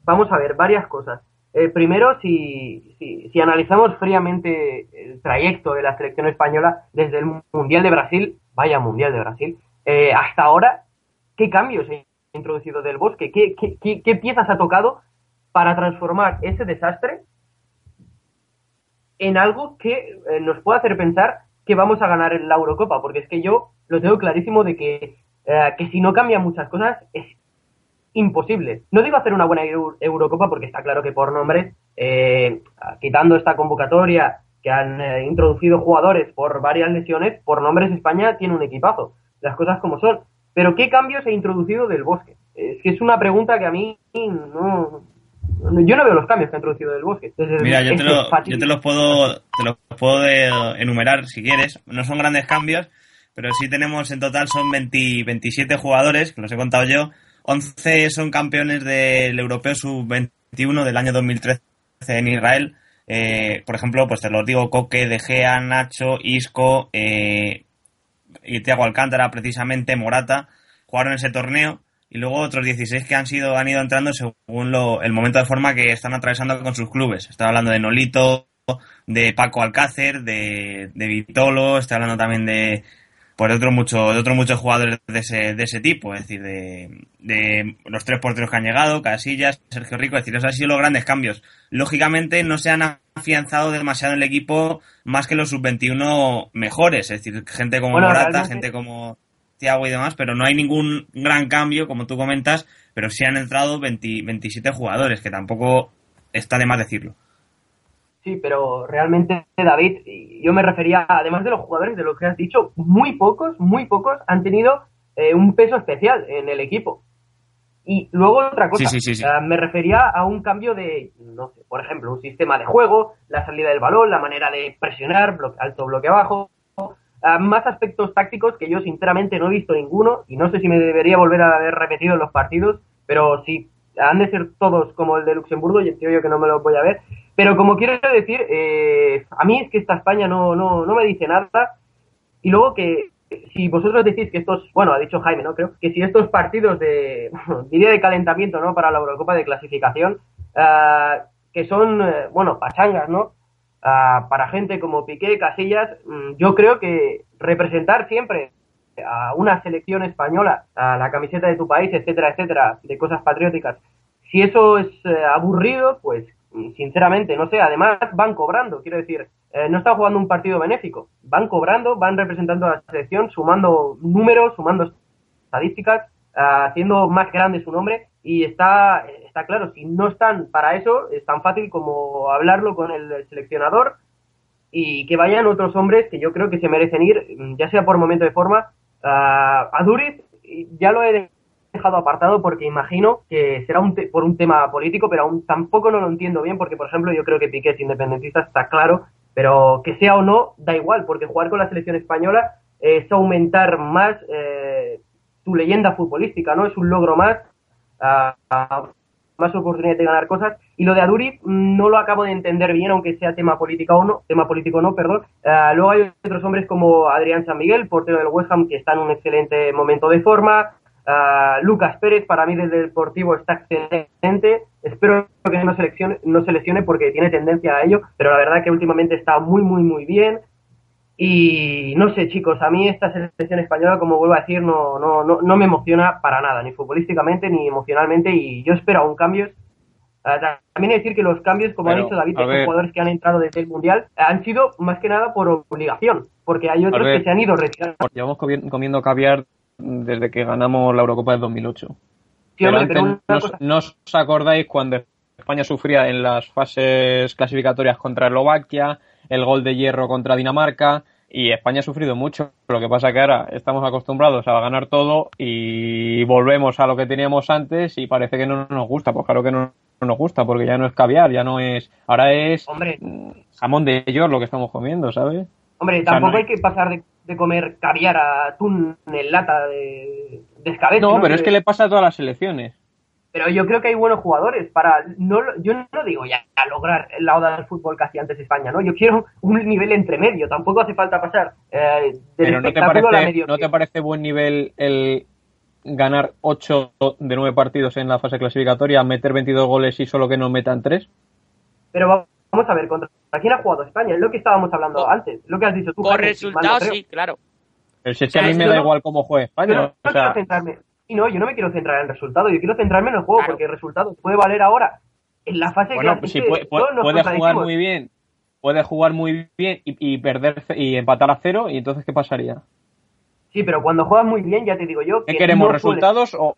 vamos a ver varias cosas. Eh, primero, si, si, analizamos fríamente el trayecto de la selección española desde el Mundial de Brasil, vaya Mundial de Brasil, eh, hasta ahora, ¿qué cambios ha introducido del bosque? ¿Qué, qué, qué piezas ha tocado para transformar ese desastre en algo que eh, nos pueda hacer pensar que vamos a ganar la Eurocopa, porque es que yo lo tengo clarísimo de que, eh, que si no cambian muchas cosas es imposible. No digo hacer una buena Eurocopa porque está claro que por nombres, eh, quitando esta convocatoria que han introducido jugadores por varias lesiones, por nombres España tiene un equipazo, las cosas como son. Pero ¿qué cambios ha introducido del bosque? Es que es una pregunta que a mí no, yo no veo los cambios que ha introducido del bosque. Mira, yo te, los puedo, te los puedo enumerar si quieres. No son grandes cambios, pero sí tenemos en total son 27 jugadores, que los he contado yo. 11 son campeones del Europeo Sub-21 del año 2013 en Israel. Eh, por ejemplo, pues te los digo, Coque, De Gea, Nacho, Isco eh, y Thiago Alcántara, precisamente, Morata, jugaron ese torneo y luego otros 16 que han sido han ido entrando según lo, el momento de forma que están atravesando con sus clubes. Estoy hablando de Nolito, de Paco Alcácer, de, de Vitolo, estoy hablando también de por pues, otros muchos de otros muchos jugadores de ese, de ese tipo, es decir, de, de los tres porteros que han llegado, Casillas, Sergio Rico, es decir, esos han sido los grandes cambios. Lógicamente no se han afianzado demasiado en el equipo más que los sub-21 mejores, es decir, gente como Morata, gente como Thiago y demás, pero no hay ningún gran cambio, como tú comentas, pero sí han entrado 20, 27 jugadores, que tampoco está de más decirlo. Sí, pero realmente, David, yo me refería, además de los jugadores, de lo que has dicho, muy pocos, muy pocos han tenido eh, un peso especial en el equipo. Y luego otra cosa, me refería a un cambio de, no sé, por ejemplo, un sistema de juego, la salida del balón, la manera de presionar, alto bloque abajo, más aspectos tácticos que yo sinceramente no he visto ninguno y no sé si me debería volver a haber repetido en los partidos, pero sí, han de ser todos como el de Luxemburgo y entiendo yo que no me lo voy a ver. Pero como quiero decir, eh, a mí es que esta España no, no, no me dice nada. Y luego que si vosotros decís que estos, bueno, ha dicho Jaime, ¿no? Creo que si estos partidos de, [laughs] diría de calentamiento, ¿no? Para la Eurocopa de clasificación, uh, que son, uh, bueno, pachangas, ¿no? Uh, para gente como Piqué, Casillas, um, yo creo que representar siempre a una selección española, a la camiseta de tu país, etcétera, etcétera, de cosas patrióticas, si eso es aburrido, pues sinceramente, no sé, además van cobrando, quiero decir, eh, no están jugando un partido benéfico, van cobrando, van representando a la selección, sumando números, sumando estadísticas, haciendo más grande su nombre y está, está claro, si no están para eso, es tan fácil como hablarlo con el seleccionador y que vayan otros hombres que yo creo que se merecen ir, ya sea por momento de forma. Uh, a Duriz, ya lo he dejado apartado porque imagino que será un por un tema político, pero aún tampoco no lo entiendo bien porque, por ejemplo, yo creo que Piqué es independentista, está claro, pero que sea o no, da igual, porque jugar con la selección española es aumentar más eh, tu leyenda futbolística, ¿no? Es un logro más, más oportunidad de ganar cosas. Y lo de Aduri no lo acabo de entender bien, aunque sea tema político o no, tema político no, perdón. Uh, luego hay otros hombres como Adrián San Miguel, portero del West Ham, que está en un excelente momento de forma. Uh, Lucas Pérez, para mí desde Deportivo está excelente. Espero que no, seleccione, no se lesione porque tiene tendencia a ello, pero la verdad que últimamente está muy, muy, muy bien. Y no sé, chicos, a mí esta selección española, como vuelvo a decir, no, no, no, no me emociona para nada, ni futbolísticamente ni emocionalmente, y yo espero un cambio. Uh, también decir que los cambios, como ha dicho David, de los jugadores que han entrado desde el Mundial, han sido más que nada por obligación, porque hay otros que se han ido retirando. Llevamos comiendo caviar desde que ganamos la Eurocopa del 2008. pero antes, no, os acordáis cuando España sufría en las fases clasificatorias contra Eslovaquia, el gol de hierro contra Dinamarca, y España ha sufrido mucho. Lo que pasa que ahora estamos acostumbrados a ganar todo y volvemos a lo que teníamos antes y parece que no nos gusta. Pues claro que no nos gusta porque ya no es caviar, ya no es... Ahora es jamón de york lo que estamos comiendo, ¿sabes? Hombre, tampoco hay que pasar de de comer caviar a atún en lata de, de No, pero es que le pasa a todas las selecciones. Pero yo creo que hay buenos jugadores para. no Yo no digo ya a lograr la oda del fútbol que hacía antes España, ¿no? Yo quiero un nivel entre medio. Tampoco hace falta pasar eh, pero no te, parece, ¿no te parece buen nivel el ganar 8 de 9 partidos en la fase clasificatoria, meter 22 goles y solo que no metan 3? Pero vamos a ver, ¿contra quién ha jugado España? Es lo que estábamos hablando antes, lo que has dicho tú. Por resultados, sí, claro. Pero si es que a mí me da igual cómo juegue España. no, o sea... centrarme. Y no, yo no me quiero centrar en el resultado, yo quiero centrarme en el juego, porque el resultado puede valer ahora en la fase bueno, pues si puede, puede, jugar muy bien, puede jugar muy bien y, y, perder y empatar a cero, y entonces ¿qué pasaría? Sí, pero cuando juegas muy bien, ya te digo yo. Que ¿Qué queremos? ¿Resultados o.?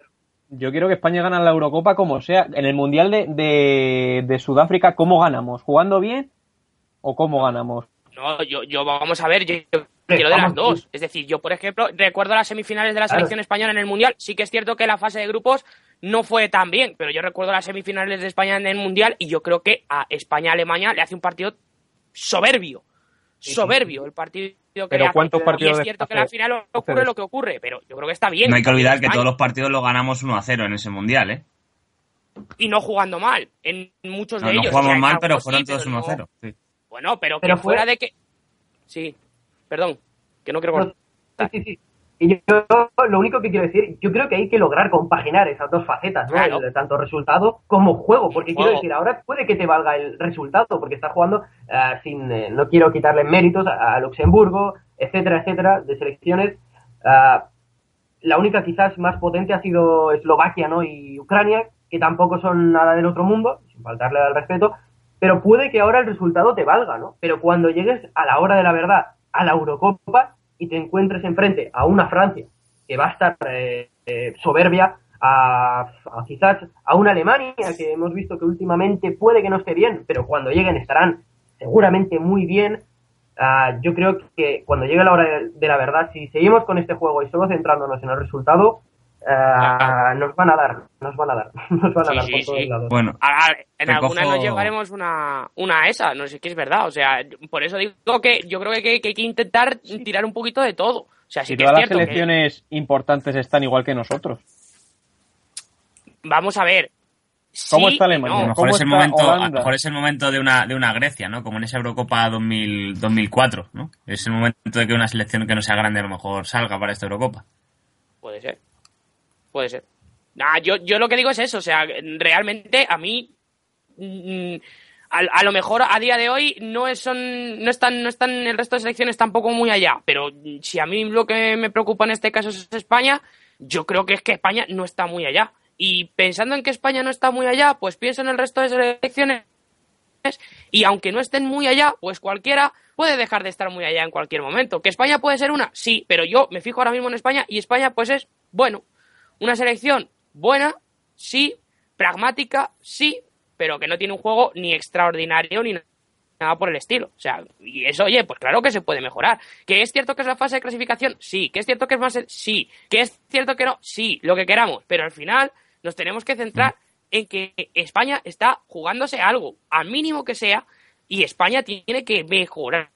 Yo quiero que España gane la Eurocopa como sea. En el Mundial de, de, de Sudáfrica, ¿cómo ganamos? ¿Jugando bien o cómo ganamos? No, yo, yo vamos a ver, yo, quiero de las dos. Es decir, yo, por ejemplo, recuerdo las semifinales de la selección española en el Mundial. Sí que es cierto que la fase de grupos no fue tan bien, pero yo recuerdo las semifinales de España en el Mundial y yo creo que a España-Alemania le hace un partido soberbio. soberbio el partido que Pero hace. ¿cuántos Y partidos es cierto que al final ocurre lo que ocurre, pero yo creo que está bien. No hay que olvidar que todos los partidos los ganamos 1 a 0 en ese mundial, ¿eh? Y no jugando mal, en muchos No, de no ellos. jugamos O sea, en mal, pero fueron sí, todos pero 1 a no- 0. sí. Bueno, pero, Pero que fue- fuera de que... Sí, perdón, que no quiero... No, sí, sí. Y yo, lo único que quiero decir, yo creo que hay que lograr compaginar esas dos facetas, ¿no? Claro. El- tanto resultado como juego, porque quiero decir, ahora puede que te valga el resultado, porque estás jugando ah, sin, eh, no quiero quitarle méritos a, a Luxemburgo, etcétera, etcétera, de selecciones. Ah, la única quizás más potente ha sido Eslovaquia, ¿no? Y Ucrania, que tampoco son nada del otro mundo, sin faltarle al respeto, pero puede que ahora el resultado te valga, ¿no? Pero cuando llegues a la hora de la verdad, a la Eurocopa, y te encuentres enfrente a una Francia que va a estar eh, eh, soberbia, a, quizás a una Alemania que hemos visto que últimamente puede que no esté bien, pero cuando lleguen estarán seguramente muy bien. Ah, yo creo que cuando llegue la hora de, de la verdad, si seguimos con este juego y solo centrándonos en el resultado, ah, nos van a dar, nos van a dar, [laughs] nos van a Sí, dar sí, por todos sí. lados. Bueno, A- a- en cojo- nos llevaremos una, una a esa, no sé qué es verdad. O sea, por eso digo que yo creo que, que- que hay que intentar tirar un poquito de todo. O sea, sí Si que es todas las que- selecciones importantes están igual que nosotros. Vamos a ver. ¿Cómo Sí está Alemania? a lo mejor ¿Cómo es el está momento, a lo Holanda? mejor es el momento de una de una Grecia, ¿no? Como en esa Eurocopa 2000, 2004, ¿no? Es el momento de que una selección que no sea grande a lo mejor salga para esta Eurocopa. Puede ser. Puede ser. Nah, yo, yo lo que digo es eso. O sea, realmente a mí. mm, a, a lo mejor a día de hoy no es, son no están no están el resto de selecciones tampoco muy allá pero si a mí lo que me preocupa en este caso es España yo creo que es que España no está muy allá y pensando en que España no está muy allá pues pienso en el resto de selecciones y aunque no estén muy allá, pues cualquiera puede dejar de estar muy allá en cualquier momento. ¿Que España puede ser una? Sí, pero yo me fijo ahora mismo en España y España pues es, bueno, una selección buena, sí, pragmática, sí, pero que no tiene un juego ni extraordinario ni nada por el estilo. O sea, y eso, oye, pues claro que se puede mejorar. ¿Que es cierto que es la fase de clasificación? Sí. ¿Que es cierto que es más? Sí. ¿Que es cierto que no? Sí, lo que queramos. Pero al final nos tenemos que centrar en que España está jugándose algo, al mínimo que sea, y España tiene que mejorar.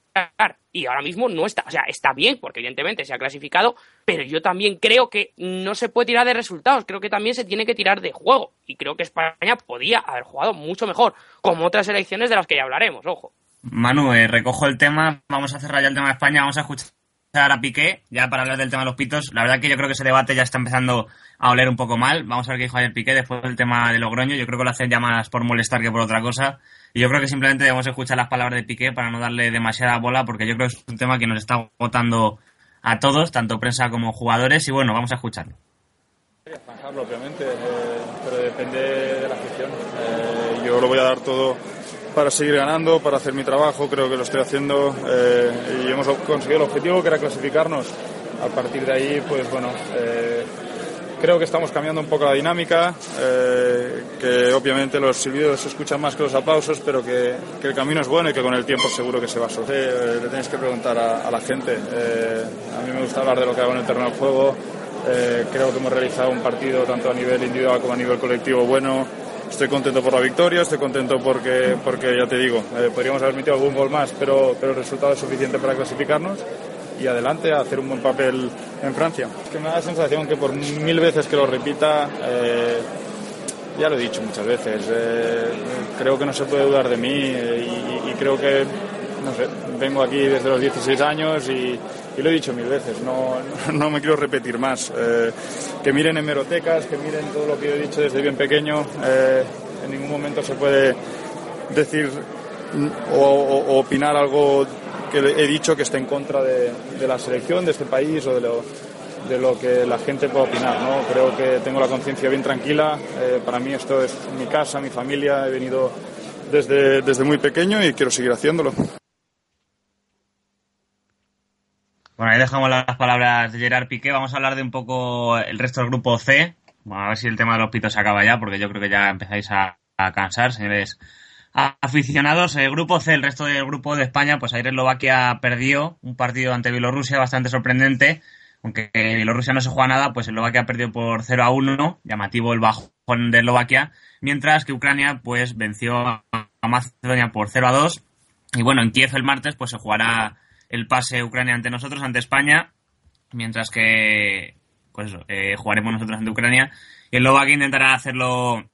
Y ahora mismo no está, o sea, está bien, porque evidentemente se ha clasificado, pero yo también creo que no se puede tirar de resultados, creo que también se tiene que tirar de juego. Y creo que España podía haber jugado mucho mejor, como otras selecciones de las que ya hablaremos, ojo. Manu, eh, recojo el tema, vamos a cerrar ya el tema de España, vamos a escuchar a Piqué, ya para hablar del tema de los pitos. La verdad que yo creo que ese debate ya está empezando a oler un poco mal. Vamos a ver qué dijo ayer Piqué después del tema de Logroño. Yo creo que lo hacen ya más por molestar que por otra cosa. Yo creo que simplemente debemos escuchar las palabras de Piqué para no darle demasiada bola, porque yo creo que es un tema que nos está agotando a todos, tanto prensa como jugadores. Y bueno, vamos a escucharlo. Zanjarlo, obviamente, eh, pero depende de la afición. Eh, yo lo voy a dar todo para seguir ganando, para hacer mi trabajo, creo que lo estoy haciendo eh, y hemos conseguido el objetivo que era clasificarnos. A partir de ahí, pues bueno, eh, creo que estamos cambiando un poco la dinámica, eh, que obviamente los silbidos se escuchan más que los aplausos, pero que, que el camino es bueno y que con el tiempo seguro que se va a soltar. Eh, le tenéis que preguntar a, la gente. Eh, a mí me gusta hablar de lo que hago en el terreno de juego. Eh, creo que hemos realizado un partido tanto a nivel individual como a nivel colectivo bueno. Estoy contento por la victoria, estoy contento porque, porque ya te digo, eh, podríamos haber metido algún gol más, pero, pero el resultado es suficiente para clasificarnos y adelante a hacer un buen papel en Francia. Es que me da la sensación que por mil veces que lo repita, eh, ya lo he dicho muchas veces, eh, creo que no se puede dudar de mí eh, y, y creo que, no sé, vengo aquí desde los 16 años y, y lo he dicho mil veces, no, [laughs] no me quiero repetir más. Eh, que miren hemerotecas, que miren todo lo que yo he dicho desde bien pequeño, eh, en ningún momento se puede decir o, o- o opinar algo que he dicho que esté en contra de, de la selección, de este país o de lo, de lo que la gente pueda opinar. ¿no? Creo que tengo la conciencia bien tranquila. eh, para mí esto es mi casa, mi familia. He venido desde, desde muy pequeño y quiero seguir haciéndolo. Bueno, ahí dejamos las palabras de Gerard Piqué. Vamos a hablar de un poco el resto del grupo C. Bueno, a ver si el tema de los pitos acaba ya, porque yo creo que ya empezáis a, a cansar, señores aficionados. El grupo C, el resto del grupo de España, pues ayer Eslovaquia perdió un partido ante Bielorrusia bastante sorprendente. Aunque Bielorrusia no se juega nada, pues Eslovaquia perdió por 0 a 1, llamativo el bajón de Eslovaquia, mientras que Ucrania pues venció a Macedonia por 0 a 2 Y bueno, en Kiev el martes pues se jugará el pase Ucrania ante nosotros, ante España, mientras que pues eso, eh, jugaremos nosotros ante Ucrania. Y Eslovaquia intentará hacerlo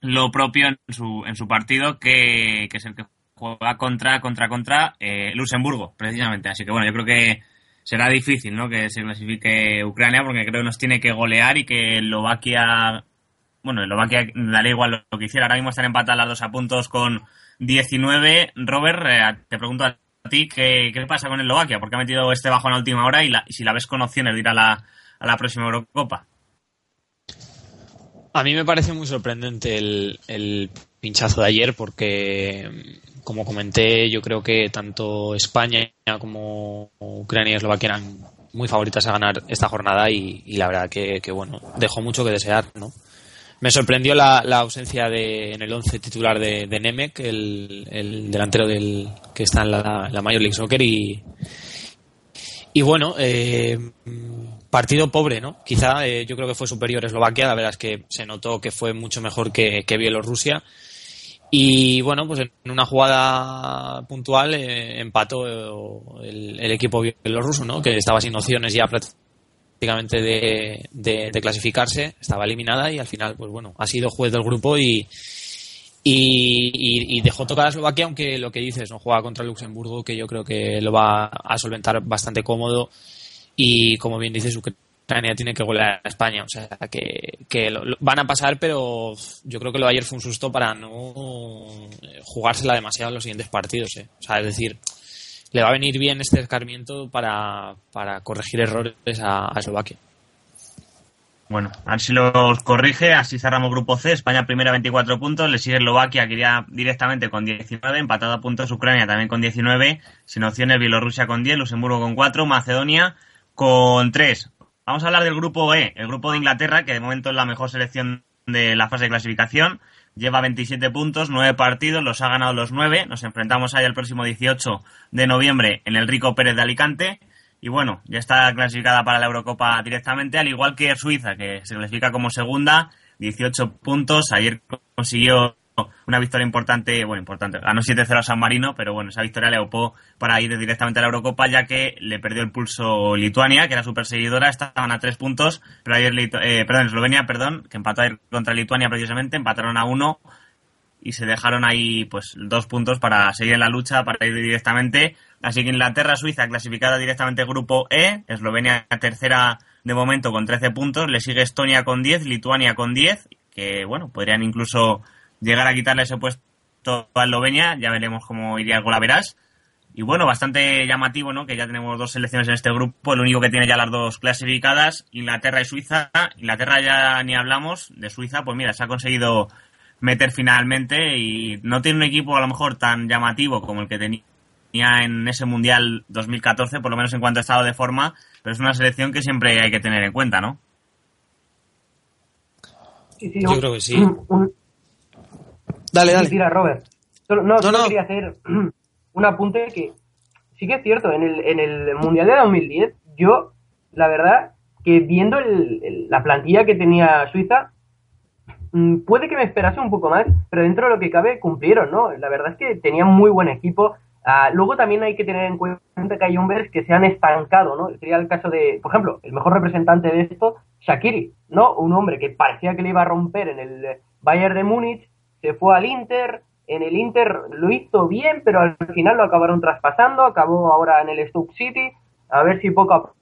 lo propio en su, en su partido, que, que es el que juega contra, contra, contra eh, Luxemburgo, precisamente. Así que bueno, yo creo que será difícil, ¿no? Que se clasifique Ucrania, porque creo que nos tiene que golear y que Eslovaquia, bueno, Eslovaquia daría igual lo que hiciera. Ahora mismo están empatadas las dos a puntos con 19. Robert, eh, te pregunto a ti, ¿qué, ¿qué pasa con Eslovaquia? Porque ha metido este bajo en la última hora y, la, si la ves con opciones de ir la, a la próxima Eurocopa. A mí me parece muy sorprendente el, el pinchazo de ayer porque, como comenté, yo creo que tanto España como Ucrania y Eslovaquia eran muy favoritas a ganar esta jornada y, la verdad que, que, bueno, dejó mucho que desear, ¿no? Me sorprendió la, la ausencia de, en el 11 titular de, de Nemec, el, el, delantero del que está en la, la Major League Soccer y, y bueno, eh, partido pobre, ¿no? Quizá eh, yo creo que fue superior Eslovaquia, la verdad es que se notó que fue mucho mejor que, que Bielorrusia. Y bueno, pues en una jugada puntual eh, empató el, el, equipo bielorruso, ¿no? Que estaba sin opciones ya prácticamente de, de, clasificarse, estaba eliminada y al final, pues bueno, ha sido juez del grupo y, y, y, y, dejó tocar a Eslovaquia, aunque lo que dices, no juega contra Luxemburgo, que yo creo que lo va a solventar bastante cómodo y como bien dices, Ucrania tiene que golear a España. O sea, que, lo, van a pasar, pero yo creo que lo de ayer fue un susto para no jugársela demasiado en los siguientes partidos. ¿eh? O sea, es decir, le va a venir bien este escarmiento para, para corregir errores a, a Eslovaquia. Bueno, a ver si los corrige. Así cerramos grupo C. España primera 24 puntos. Le sigue Eslovaquia, que iría directamente con 19. Empatado a puntos Ucrania también con 19. Sin opciones Bielorrusia con 10. Luxemburgo con 4. Macedonia con 3. Vamos a hablar del grupo E. El grupo de Inglaterra, que de momento es la mejor selección de la fase de clasificación. Lleva 27 puntos, 9 partidos, los ha ganado los 9. Nos enfrentamos ahí el próximo 18 de noviembre en el Rico Pérez de Alicante y bueno, ya está clasificada para la Eurocopa directamente, al igual que Suiza, que se clasifica como segunda, 18 puntos. Ayer consiguió [laughs] una victoria importante, bueno, importante, ganó 7-0 a San Marino, pero bueno, esa victoria le opó para ir directamente a la Eurocopa, ya que le perdió el pulso Lituania, que era su perseguidora, estaban a 3 puntos, pero ayer, eh, perdón, Eslovenia, perdón, que empató contra Lituania precisamente, empataron a 1 y se dejaron ahí pues dos puntos para seguir en la lucha, para ir directamente. Así que Inglaterra, Suiza clasificada directamente grupo E, Eslovenia tercera de momento con 13 puntos, le sigue Estonia con 10, Lituania con 10, que bueno, podrían incluso llegar a quitarle ese puesto a Eslovenia, ya veremos cómo iría el Golaveras. Y bueno, bastante llamativo, ¿no? Que ya tenemos dos selecciones en este grupo, el único que tiene ya las dos clasificadas, Inglaterra y Suiza. Inglaterra ya ni hablamos, de Suiza, pues mira, se ha conseguido meter finalmente y no tiene un equipo a lo mejor tan llamativo como el que tenía en ese Mundial 2014, por lo menos en cuanto a estado de forma, pero es una selección que siempre hay que tener en cuenta, ¿no? Yo creo que sí. Un- Dale, dale. Tira, Robert. Solo- no, No, solo no. quería hacer [clears throat] un apunte que sí que es cierto, en el, en el Mundial de 2010, yo, la verdad, que viendo el- el- la plantilla que tenía Suiza, mm, puede que me esperase un poco más, pero dentro de lo que cabe cumplieron, ¿no? La verdad es que tenían muy buen equipo. Ah, luego también hay que tener en cuenta que hay hombres que se han estancado, ¿no? Sería el caso de, por ejemplo, el mejor representante de esto, Shakiri, ¿no? Un hombre que parecía que le iba a romper en el Bayern de Múnich, se fue al Inter, en el Inter lo hizo bien, pero al final lo acabaron traspasando, acabó ahora en el Stoke City, a ver si poco a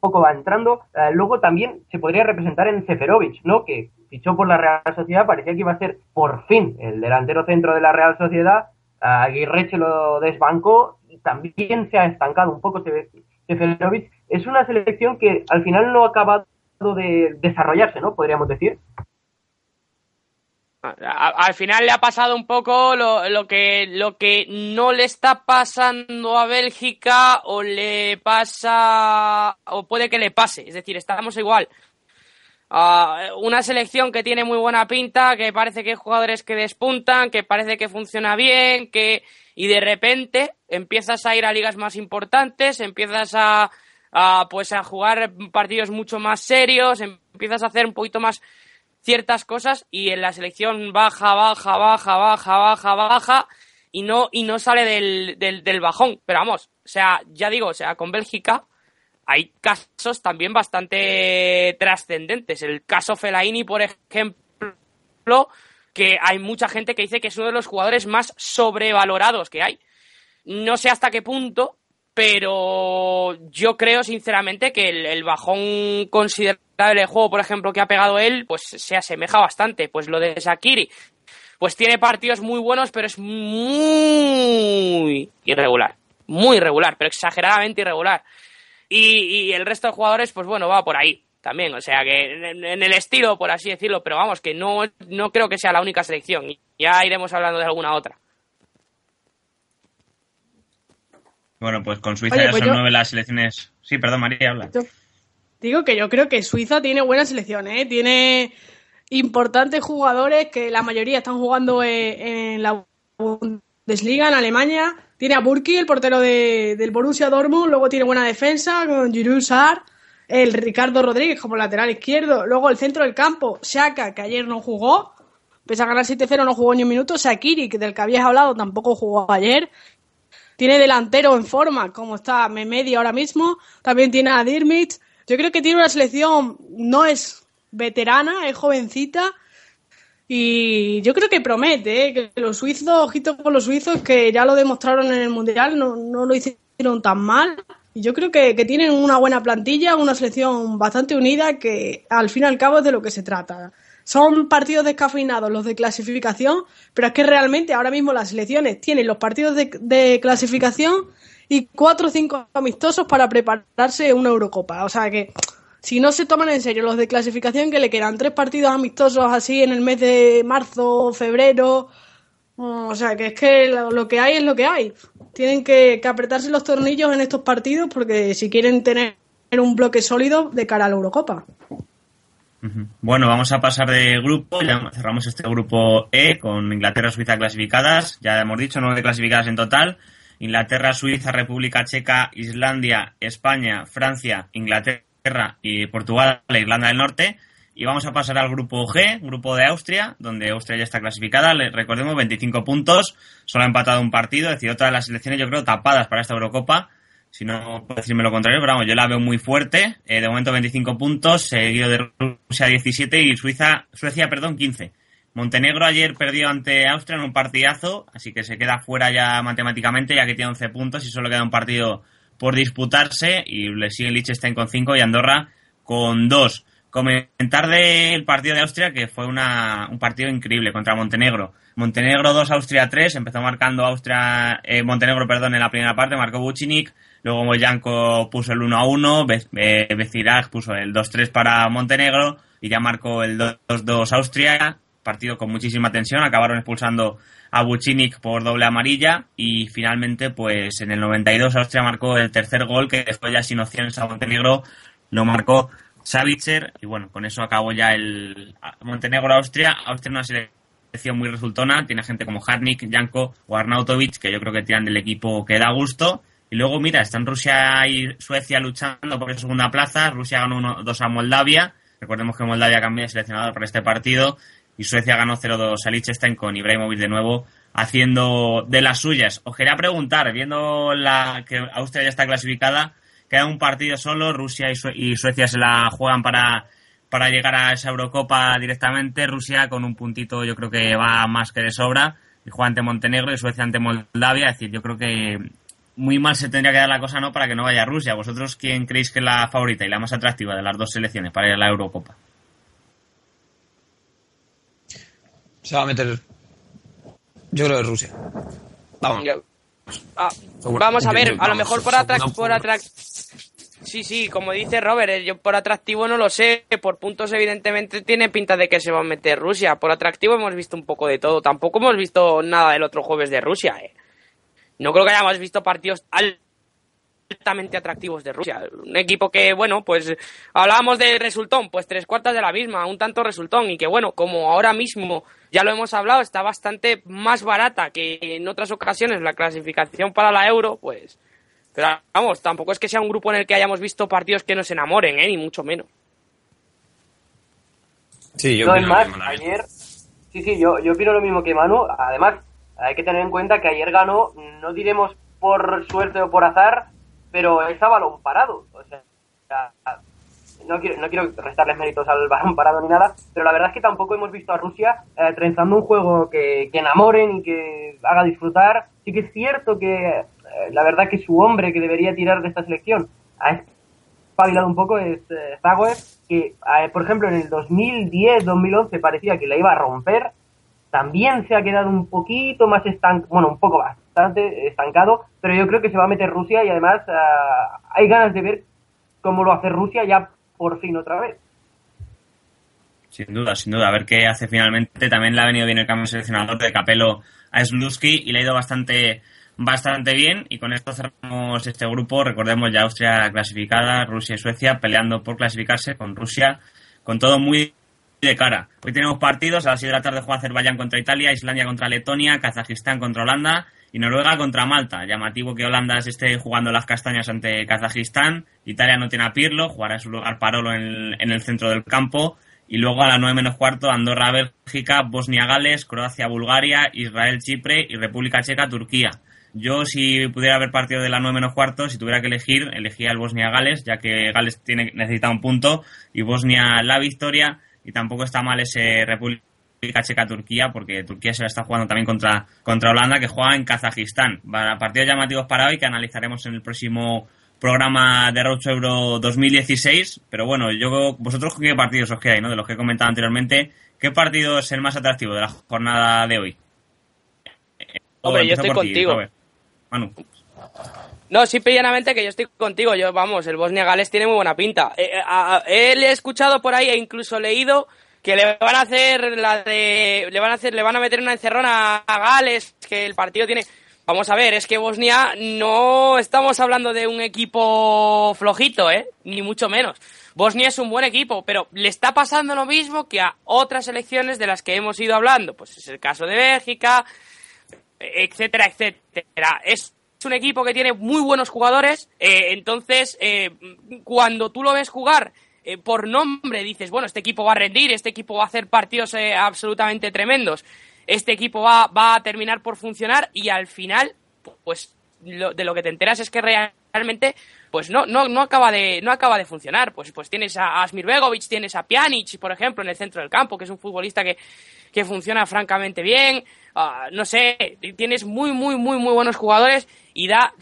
poco va entrando. Eh, luego también se podría representar en Seferovic, ¿no? Que fichó por la Real Sociedad, parecía que iba a ser por fin el delantero centro de la Real Sociedad. A Aguirre se lo desbancó también se ha estancado un poco Se- Seferovic. Es una selección que al final no ha acabado de desarrollarse, ¿no? Podríamos decir. Al final le ha pasado un poco lo, lo que lo que no le está pasando a Bélgica o le pasa o puede que le pase. Es decir estamos igual. Ah, una selección que tiene muy buena pinta que parece que hay jugadores que despuntan que parece que funciona bien que y de repente empiezas a ir a ligas más importantes empiezas a, a pues a jugar partidos mucho más serios empiezas a hacer un poquito más ciertas cosas y en la selección baja, baja, baja, baja, baja, baja y no, y no sale del, del, del bajón. Pero vamos, o sea, ya digo, o sea, con Bélgica hay casos también bastante trascendentes. El caso Fellaini, por ejemplo, que hay mucha gente que dice que es uno de los jugadores más sobrevalorados que hay. No sé hasta qué punto, pero yo creo sinceramente que el, bajón considerable de juego, por ejemplo, que ha pegado él, pues se asemeja bastante. Pues lo de Shakiri, pues tiene partidos muy buenos, pero es muy irregular. Muy irregular, pero exageradamente irregular. Y, y el resto de jugadores, pues bueno, va por ahí también. O sea que en, en el estilo, por así decirlo, pero vamos, que no, no creo que sea la única selección. Ya iremos hablando de alguna otra. Bueno, pues con Suiza Oye, ya pues son yo- nueve las selecciones. Sí, perdón, María, habla. Digo que yo creo que Suiza tiene buena selección, ¿eh? Tiene importantes jugadores que la mayoría están jugando eh, en la Bundesliga, en Alemania. Tiene a Burki, el portero de- del Borussia Dortmund. Luego tiene buena defensa con Giroud Sarr. El Ricardo Rodríguez como lateral izquierdo. Luego el centro del campo, Shaka, que ayer no jugó. Pese a ganar 7-0, no jugó ni un minuto. Sakiri, del que habías hablado, tampoco jugó ayer. Tiene delantero en forma, como está Memedi ahora mismo. También tiene a Dirmit. Yo creo que tiene una selección, no es veterana, es jovencita. Y yo creo que promete, ¿eh? que los suizos, ojito con los suizos, que ya lo demostraron en el Mundial, no, no lo hicieron tan mal. Y yo creo que, que tienen una buena plantilla, una selección bastante unida, que al fin y al cabo es de lo que se trata. Son partidos descafeinados los de clasificación, pero es que realmente ahora mismo las selecciones tienen los partidos de, de clasificación y cuatro o cinco amistosos para prepararse una Eurocopa. O sea que si no se toman en serio los de clasificación, que le quedan tres partidos amistosos así en el mes de marzo, febrero. mm, O sea que es que lo, que hay es lo que hay. Tienen que apretarse los tornillos en estos partidos porque si quieren tener un bloque sólido de cara a la Eurocopa. Bueno, vamos a pasar de grupo. Ya cerramos este grupo E con Inglaterra Suiza clasificadas. Ya hemos dicho, nueve clasificadas en total. Inglaterra, Suiza, República Checa, Islandia, España, Francia, Inglaterra y Portugal e Irlanda del Norte. Y vamos a pasar al grupo G, grupo de Austria, donde Austria ya está clasificada. Le- recordemos, 25 puntos, solo ha empatado un partido, es decir, otra de las selecciones, yo creo, tapadas para esta Eurocopa. Si no puedo decirme lo contrario, pero vamos, yo la veo muy fuerte. Eh, de momento 25 puntos, seguido de Rusia 17 y Suiza, Suecia, perdón, 15. Montenegro ayer perdió ante Austria en un partidazo, así que se queda fuera ya matemáticamente, ya que tiene 11 puntos y solo queda un partido por disputarse. Y le sigue Liechtenstein con 5 y Andorra con 2. Comentar del partido de Austria, que fue una, un partido increíble contra Montenegro. Montenegro 2, Austria 3, empezó marcando Austria, eh, Montenegro, perdón, en la primera parte, marcó Bucinic, luego Moyanko puso el 1 a 1, Be- eh, puso el 2-3 para Montenegro y ya marcó el 2-2 Austria, partido con muchísima tensión, acabaron expulsando a Bucinic por doble amarilla y finalmente pues en el 92 Austria marcó el tercer gol que después ya sin opciones a Montenegro lo marcó Savitzer y bueno, con eso acabó ya el Montenegro-Austria. Austria una selección muy resultona, tiene gente como Harnik, Janko o Arnautovic que yo creo que tiran del equipo que da gusto. Y luego, mira, están Rusia y Suecia luchando por esa segunda plaza. Rusia ganó 1-2 a Moldavia. Recordemos que Moldavia cambió de seleccionador para este partido. Y Suecia ganó 0-2 a Liechtenstein con Ibrahimovic de nuevo haciendo de las suyas. Os quería preguntar, viendo la que Austria ya está clasificada, queda un partido solo, Rusia y, Sue- y Suecia se la juegan para, para llegar a esa Eurocopa directamente. Rusia con un puntito yo creo que va más que de sobra. Y juega ante Montenegro y Suecia ante Moldavia. Es decir, yo creo que muy mal se tendría que dar la cosa no para que no vaya Rusia. ¿Vosotros quién creéis que es la favorita y la más atractiva de las dos selecciones para ir a la Eurocopa? Se va a meter. Yo creo que Rusia. Vamos. Ah, vamos a ver, a lo mejor por atractivo, por Sí, sí, como dice Robert, eh, yo por atractivo no lo sé, por puntos evidentemente tiene pinta de que se va a meter Rusia, por atractivo hemos visto un poco de todo, tampoco hemos visto nada del otro jueves de Rusia, eh. No creo que hayamos visto partidos altamente atractivos de Rusia. Un equipo que, bueno, pues hablábamos de resultón, pues tres cuartas de la misma, un tanto resultón, y que, bueno, como ahora mismo ya lo hemos hablado, está bastante más barata que en otras ocasiones la clasificación para la Euro, pues. Pero vamos, tampoco es que sea un grupo en el que hayamos visto partidos que nos enamoren, ¿eh? ni mucho menos. Sí, yo no, es más, ayer. Sí, sí, yo, yo opino lo mismo que Manu. Además, Hay que tener en cuenta que ayer ganó, no diremos por suerte o por azar, pero es a balón parado. O sea, no quiero, no quiero restarles méritos al balón parado ni nada, pero la verdad es que tampoco hemos visto a Rusia eh, trenzando un juego que, que enamoren y que haga disfrutar. Sí que es cierto que eh, la verdad que su hombre que debería tirar de esta selección ha espabilado un poco es eh, que eh, por ejemplo en el 2010-2011 parecía que la iba a romper, también se ha quedado un poquito más estancado, bueno, un poco bastante estancado, pero yo creo que se va a meter Rusia y además ah, hay ganas de ver cómo lo hace Rusia ya por fin otra vez. Sin duda, sin duda. A ver qué hace finalmente. También le ha venido bien el cambio seleccionador de Capello a Slutsky y le ha ido bastante, bastante bien. Y con esto cerramos este grupo. Recordemos ya Austria clasificada, Rusia y Suecia peleando por clasificarse con Rusia, con todo muy de cara. Hoy tenemos partidos. A las 6 de la tarde juega Azerbaiyán contra Italia, Islandia contra Letonia, Kazajistán contra Holanda y Noruega contra Malta. Llamativo que Holanda se esté jugando las castañas ante Kazajistán. Italia no tiene a Pirlo, jugará su lugar Parolo en el, en el centro del campo. Y luego a las 9 menos cuarto, Andorra, Bélgica, Bosnia, Gales, Croacia, Bulgaria, Israel, Chipre y República Checa, Turquía. Yo, si pudiera haber partido de las 9 menos cuarto, si tuviera que elegir, elegía el Bosnia-Gales, ya que Gales tiene, necesita un punto y Bosnia la victoria. Y tampoco está mal ese República Checa-Turquía, porque Turquía se la está jugando también contra, contra Holanda, que juega en Kazajistán. Para partidos llamativos para hoy que analizaremos en el próximo programa de Road Euro 2016. Pero bueno, yo vosotros qué partidos os quedáis, ¿no? De los que he comentado anteriormente. ¿Qué partido es el más atractivo de la jornada de hoy? Hombre, yo estoy contigo. Manu. No, sí, llanamente que yo estoy contigo. Yo, vamos, el Bosnia-Gales tiene muy buena pinta. Eh, él he escuchado por ahí e incluso leído que le van a hacer la de le van a hacer le van a meter una encerrona a Gales que el partido tiene vamos a ver es que Bosnia no estamos hablando de un equipo flojito eh ni mucho menos Bosnia es un buen equipo pero le está pasando lo mismo que a otras selecciones de las que hemos ido hablando pues es el caso de Bélgica etcétera etcétera es un equipo que tiene muy buenos jugadores eh, entonces eh, cuando tú lo ves jugar eh, por nombre dices, bueno, este equipo va a rendir, este equipo va a hacer partidos eh, absolutamente tremendos, este equipo va, va, a terminar por funcionar y al final, pues lo, de lo que te enteras es que realmente pues no, no, no, acaba de, no acaba de funcionar. Pues, pues tienes a Asmir Begovic, tienes a Pjanic, por ejemplo, en el centro del campo, que es un futbolista que, que funciona francamente bien. Uh, no sé, tienes muy, muy, muy, muy buenos jugadores y da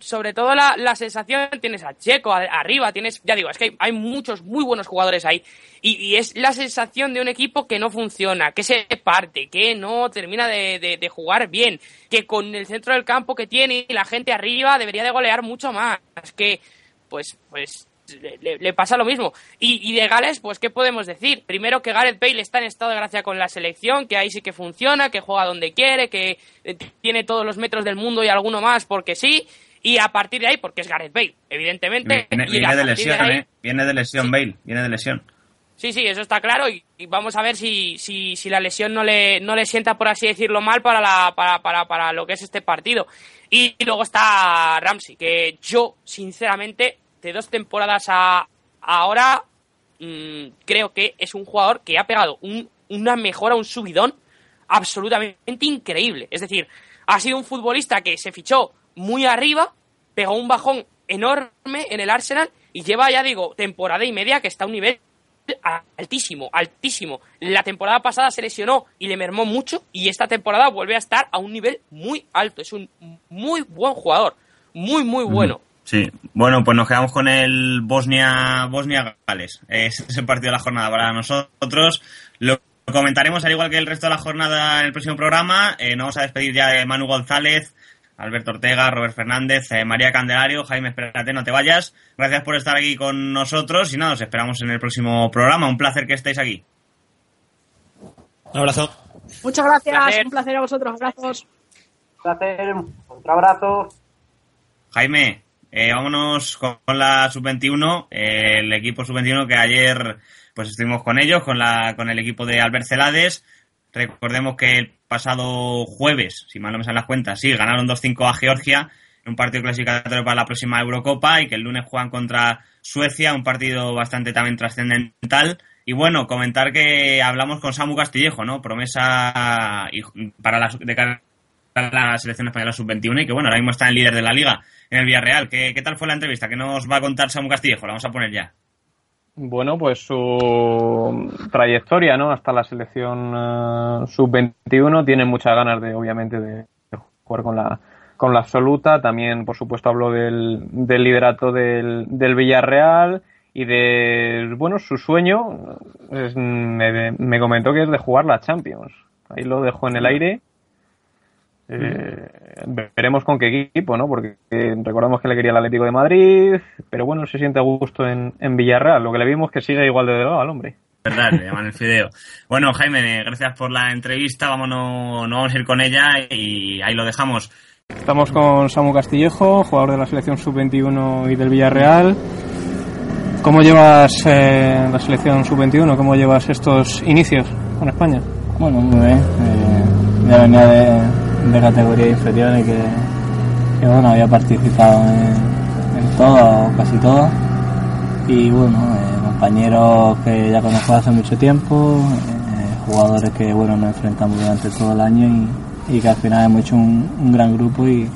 sobre todo la, la, sensación, tienes a Checo arriba, tienes, ya digo, es que hay, hay muchos muy buenos jugadores ahí. Y, y, es la sensación de un equipo que no funciona, que se parte, que no termina de, de, de, jugar bien, que con el centro del campo que tiene y la gente arriba debería de golear mucho más. Que, pues, pues, le, le, pasa lo mismo. Y, y, de Gales, pues, ¿qué podemos decir? Primero que Gareth Bale está en estado de gracia con la selección, que ahí sí que funciona, que juega donde quiere, que tiene todos los metros del mundo y alguno más porque sí. Y a partir de ahí, porque es Gareth Bale, evidentemente. Viene, viene de lesión, de ahí, ¿eh? Viene de lesión, sí. Bale, viene de lesión. Sí, sí, eso está claro y, y vamos a ver si, si, si, la lesión no le, no le sienta, por así decirlo, mal para, la, para, para, para lo que es este partido. Y, y luego está Ramsey, que yo, sinceramente, de dos temporadas a, ahora, mmm, creo que es un jugador que ha pegado un, una mejora, un subidón absolutamente increíble. Es decir, ha sido un futbolista que se fichó muy arriba, pegó un bajón enorme en el Arsenal y lleva, ya digo, temporada y media que está a un nivel altísimo, altísimo. La temporada pasada se lesionó y le mermó mucho y esta temporada vuelve a estar a un nivel muy alto. Es un muy buen jugador, muy, muy bueno. Sí, bueno, pues nos quedamos con el Bosnia Bosnia Gales. Ese es el partido de la jornada para nosotros. Lo comentaremos al igual que el resto de la jornada en el próximo programa. Eh, nos vamos a despedir ya de Manu González, Alberto Ortega, Robert Fernández, eh, María Candelario, Jaime, espérate, no te vayas. Gracias por estar aquí con nosotros y nada, os esperamos en el próximo programa. Un placer que estéis aquí. Un abrazo. Muchas gracias, placer. un placer a vosotros, abrazos. Un placer, otro abrazo. Jaime, eh, vámonos con la sub-21, eh, el equipo sub-21 que ayer pues estuvimos con ellos, con, la, con el equipo de Albert Celades. Recordemos que el pasado jueves, si mal no me salen las cuentas, sí, ganaron 2-5 a Georgia en un partido clasificatorio para la próxima Eurocopa y que el lunes juegan contra Suecia, un partido bastante también trascendental. Y bueno, comentar que hablamos con Samu Castillejo, ¿no? Promesa para la, de cara la selección española sub-21 y que bueno, ahora mismo está en líder de la liga en el Villarreal. ¿Qué, ¿Qué tal fue la entrevista? ¿Qué nos va a contar Samu Castillejo? La vamos a poner ya. Bueno, pues su trayectoria, ¿no? Hasta la selección eh, sub-21 tiene muchas ganas de, obviamente, de, jugar con la con la absoluta. También, por supuesto, habló del, del liderato del, del Villarreal y de, bueno, su sueño. es- me, me comentó que es de jugar la Champions. Ahí lo dejó en el aire. Eh, veremos con qué equipo, ¿no? Porque eh, recordamos que le quería el Atlético de Madrid, pero bueno, se siente a gusto en, en Villarreal. Lo que le vimos que sigue igual de delgado al hombre. Verdad, le llaman el fideo. Bueno, Jaime, gracias por la entrevista. Vámonos, no vamos a ir con ella y ahí lo dejamos. Estamos con Samu Castillejo, jugador de la selección sub-21 y del Villarreal. ¿Cómo llevas eh, la selección sub-21? ¿Cómo llevas estos inicios con España? Bueno, muy bien. Eh, ya venía de, de categorías inferiores que, que, bueno, había participado en, en todas o casi todas. Y bueno, eh, compañeros que ya conozco hace mucho tiempo, eh, jugadores que bueno nos enfrentamos durante todo el año y, y que al final hemos hecho un, un gran grupo y,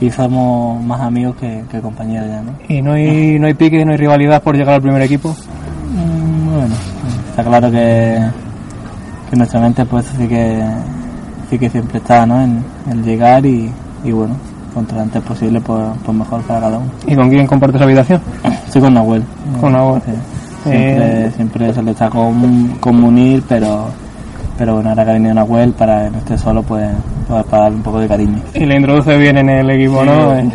y somos más amigos que, que compañeros ya, ¿no? ¿Y no hay, no hay pique, no hay rivalidad por llegar al primer equipo? Mm, Bueno, está claro que, que nuestra mente pues sí que sí que siempre está ¿no? en el llegar y, y bueno, cuanto antes posible pues, pues mejor para cada uno. ¿Y con quién compartes habitación? Estoy con Nahuel. Con Nahuel. Sí. Siempre, Eh, siempre se le está com- comunir, pero pero bueno, ahora que ha venido Nahuel para que no esté solo pues, pues para darle un poco de cariño. Y le introduce bien en el equipo, ¿no? Sí. Eh,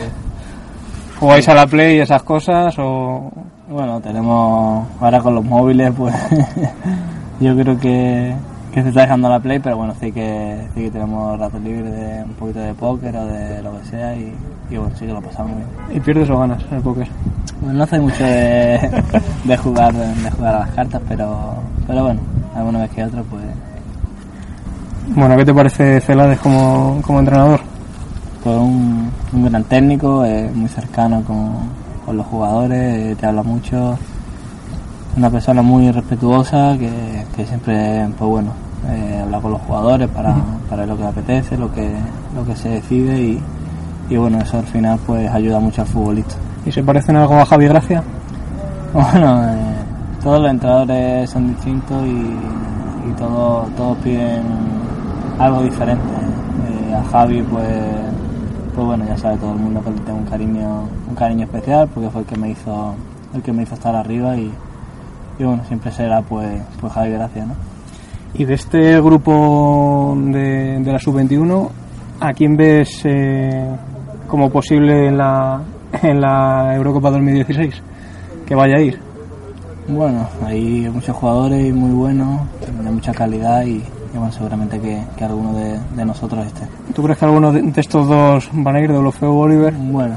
¿Jugáis a la play y esas cosas o...? Bueno, tenemos ahora con los móviles, pues [laughs] yo creo que, que se está dejando la play, pero bueno, sí que sí que tenemos rato libre de un poquito de póker o de lo que sea y, y bueno, sí que lo pasamos bien. ¿Y pierdes o ganas el póker? Bueno, no soy mucho de, [laughs] de jugar de jugar a las cartas, pero pero bueno, alguna vez que otra pues Bueno, ¿qué te parece Celades como, como entrenador? Pues un, un gran técnico, es muy cercano con, con los jugadores, eh, te habla mucho, una persona muy respetuosa que, que siempre, pues bueno, eh, habla con los jugadores para, para lo que apetece, lo que, lo que se decide y, y bueno, eso al final pues ayuda mucho al futbolista. ¿Y se parecen algo a Javi Gracia? [laughs] Bueno, eh, todos los entrenadores son distintos y, y todos, todos piden algo diferente. Eh, a Javi, pues, pues bueno, ya sabe todo el mundo que le tengo un cariño, un cariño especial porque fue el que me hizo, el que me hizo estar arriba y, y bueno, siempre será pues, pues Javi Gracia, ¿no? Y de este grupo de, de la sub-21, ¿a quién ves eh, como posible en la, en la Eurocopa 2016 que vaya a ir? Bueno, hay muchos jugadores muy buenos, de mucha calidad y, y bueno, seguramente que, que alguno de, de nosotros esté. ¿Tú crees que alguno de, de estos dos van a ir, de Olofeo o Oliver? Bueno.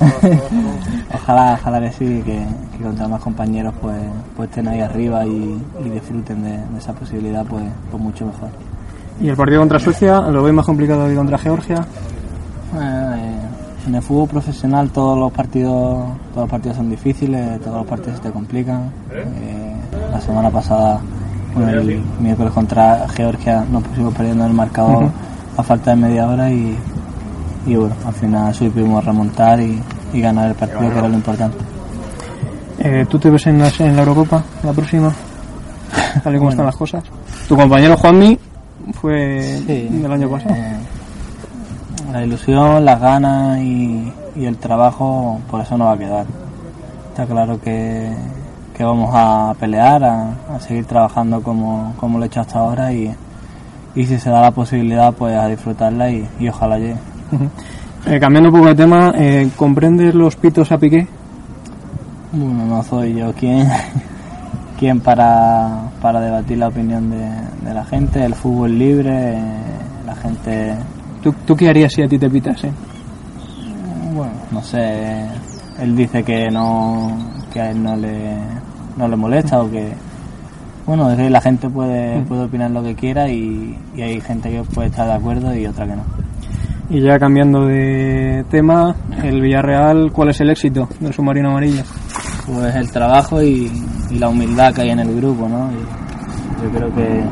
[laughs] ojalá, ojalá que sí, que, que contra más compañeros pues, pues estén ahí arriba y, y disfruten de, de esa posibilidad pues, pues mucho mejor. ¿Y el partido contra Suecia lo veis más complicado que contra Georgia? Eh, en el fútbol profesional todos los partidos todos los partidos son difíciles, todos los partidos se te complican. Eh, la semana pasada, bueno, el miércoles contra Georgia nos pusimos perdiendo el marcador a falta de media hora y, y bueno, al final supimos remontar y, y ganar el partido que era lo importante. Eh, ¿Tú te ves en la, en la Eurocopa, la próxima? Tal y como están las cosas. Tu compañero Juanmi fue Sí, del año pasado. eh, la ilusión, las ganas y, y el trabajo, por eso no va a quedar. Está claro que, que vamos a pelear, a, a seguir trabajando como, como lo he hecho hasta ahora y, y si se da la posibilidad, pues a disfrutarla y, y ojalá llegue. Eh, cambiando un poco de tema, eh, ¿comprendes los pitos a Piqué? Bueno, no soy yo quien, [laughs] quien para, para debatir la opinión de, de la gente, el fútbol libre, eh, la gente ¿Tú, ¿Tú qué harías si a ti te pitasen? Bueno, no sé, él dice que no, que a él no le, no le molesta o que, bueno, es que la gente puede, puede opinar lo que quiera y, y hay gente que puede estar de acuerdo y otra que no. Y ya cambiando de tema, el Villarreal, ¿cuál es el éxito del submarino amarillo? Pues el trabajo y, y la humildad que hay en el grupo, ¿no? Y yo creo que,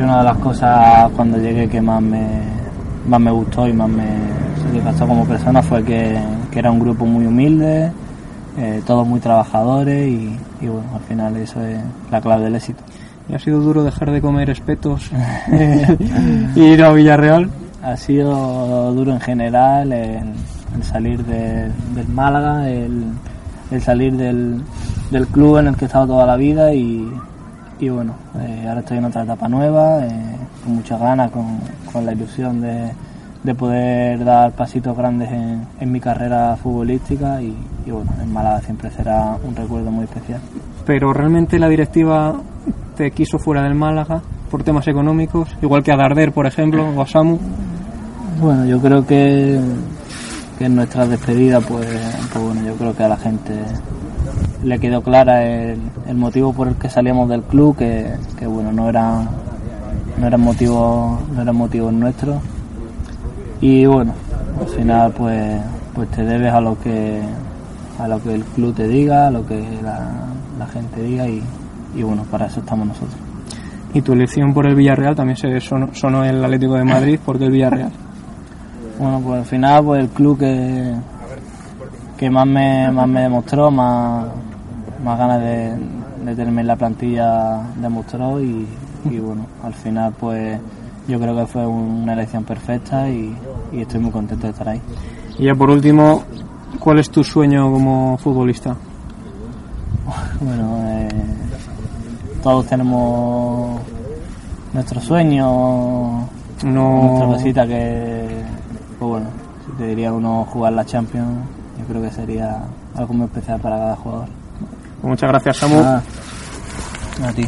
una de las cosas cuando llegué que más me, más me gustó y más me satisfacció como persona fue que, que era un grupo muy humilde, eh, todos muy trabajadores y, y bueno, al final eso es la clave del éxito. ¿Y ha sido duro dejar de comer espetos y [laughs] [laughs] ir a Villarreal? Ha sido duro en general el, salir de- del Málaga, el, salir del, club en el que he estado toda la vida y, bueno, eh, ahora estoy en otra etapa nueva, eh, con muchas ganas, con, la ilusión de, de poder dar pasitos grandes en, mi carrera futbolística y, y bueno, en Málaga siempre será un recuerdo muy especial. Pero realmente la directiva te quiso fuera del Málaga por temas económicos, igual que a Darder, por ejemplo, o a Samu. Bueno, yo creo que, que en nuestra despedida, pues, pues bueno, yo creo que a la gente le quedó clara el, el motivo por el que salíamos del club, que, que bueno, no era no eran motivos no eran motivos nuestros y bueno, al final pues pues te debes a lo que a lo que el club te diga, a lo que la, la gente diga y, y bueno, para eso estamos nosotros. Y tu elección por el Villarreal también se sonó, sonó el Atlético de Madrid, porque el Villarreal. [laughs] Bueno, pues al final pues el club que, que más me, más me demostró, más, más ganas de, de tenerme en la plantilla demostró y, y bueno, al final pues yo creo que fue una elección perfecta y, y estoy muy contento de estar ahí. Y ya por último, ¿cuál es tu sueño como futbolista? [laughs] Bueno, eh, todos tenemos nuestro sueño, No- nuestra cosita que, pues bueno, si te diría uno jugar la Champions, yo creo que sería algo muy especial para cada jugador. Pues muchas gracias, Samu. Ah, a ti.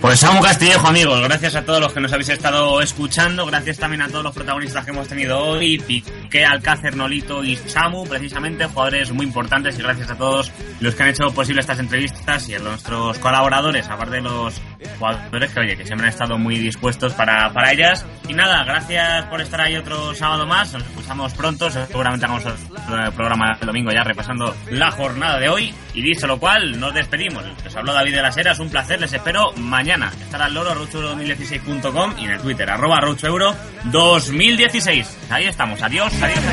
Pues Samu Castillejo, amigos, gracias a todos los que nos habéis estado escuchando, gracias también a todos los protagonistas que hemos tenido hoy, Piqué, Alcácer, Nolito y Samu, precisamente, jugadores muy importantes y gracias a todos los que han hecho posible estas entrevistas y a nuestros colaboradores, aparte de los jugadores que, oye, que siempre han estado muy dispuestos para, para ellas. Y nada, gracias por estar ahí otro sábado más, nos escuchamos pronto, seguramente hagamos el programa el domingo ya repasando la jornada de hoy. Y dicho lo cual, nos despedimos. Les habló David de las Heras, un placer, les espero mañana. Estará el loro rochueuro2016.com y en el Twitter, arroba rochueuro2016. Ahí estamos, adiós, adiós.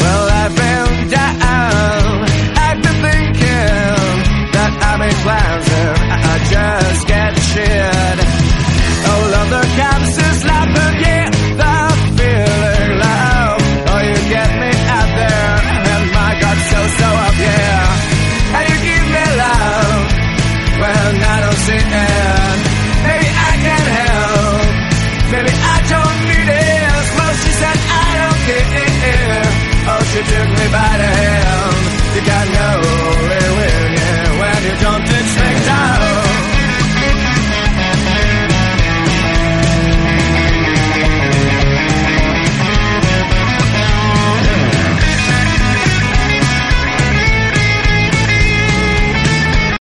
Well, I've been down. I've been thinking that I just get shit. Oh, love the comes is but yeah, the feeling love. Oh, you get me out there, and my God, so, so up, yeah. And you give me love when I don't see it. Maybe I can help, maybe I don't need it. Well, she said I don't care. Oh, she took me by the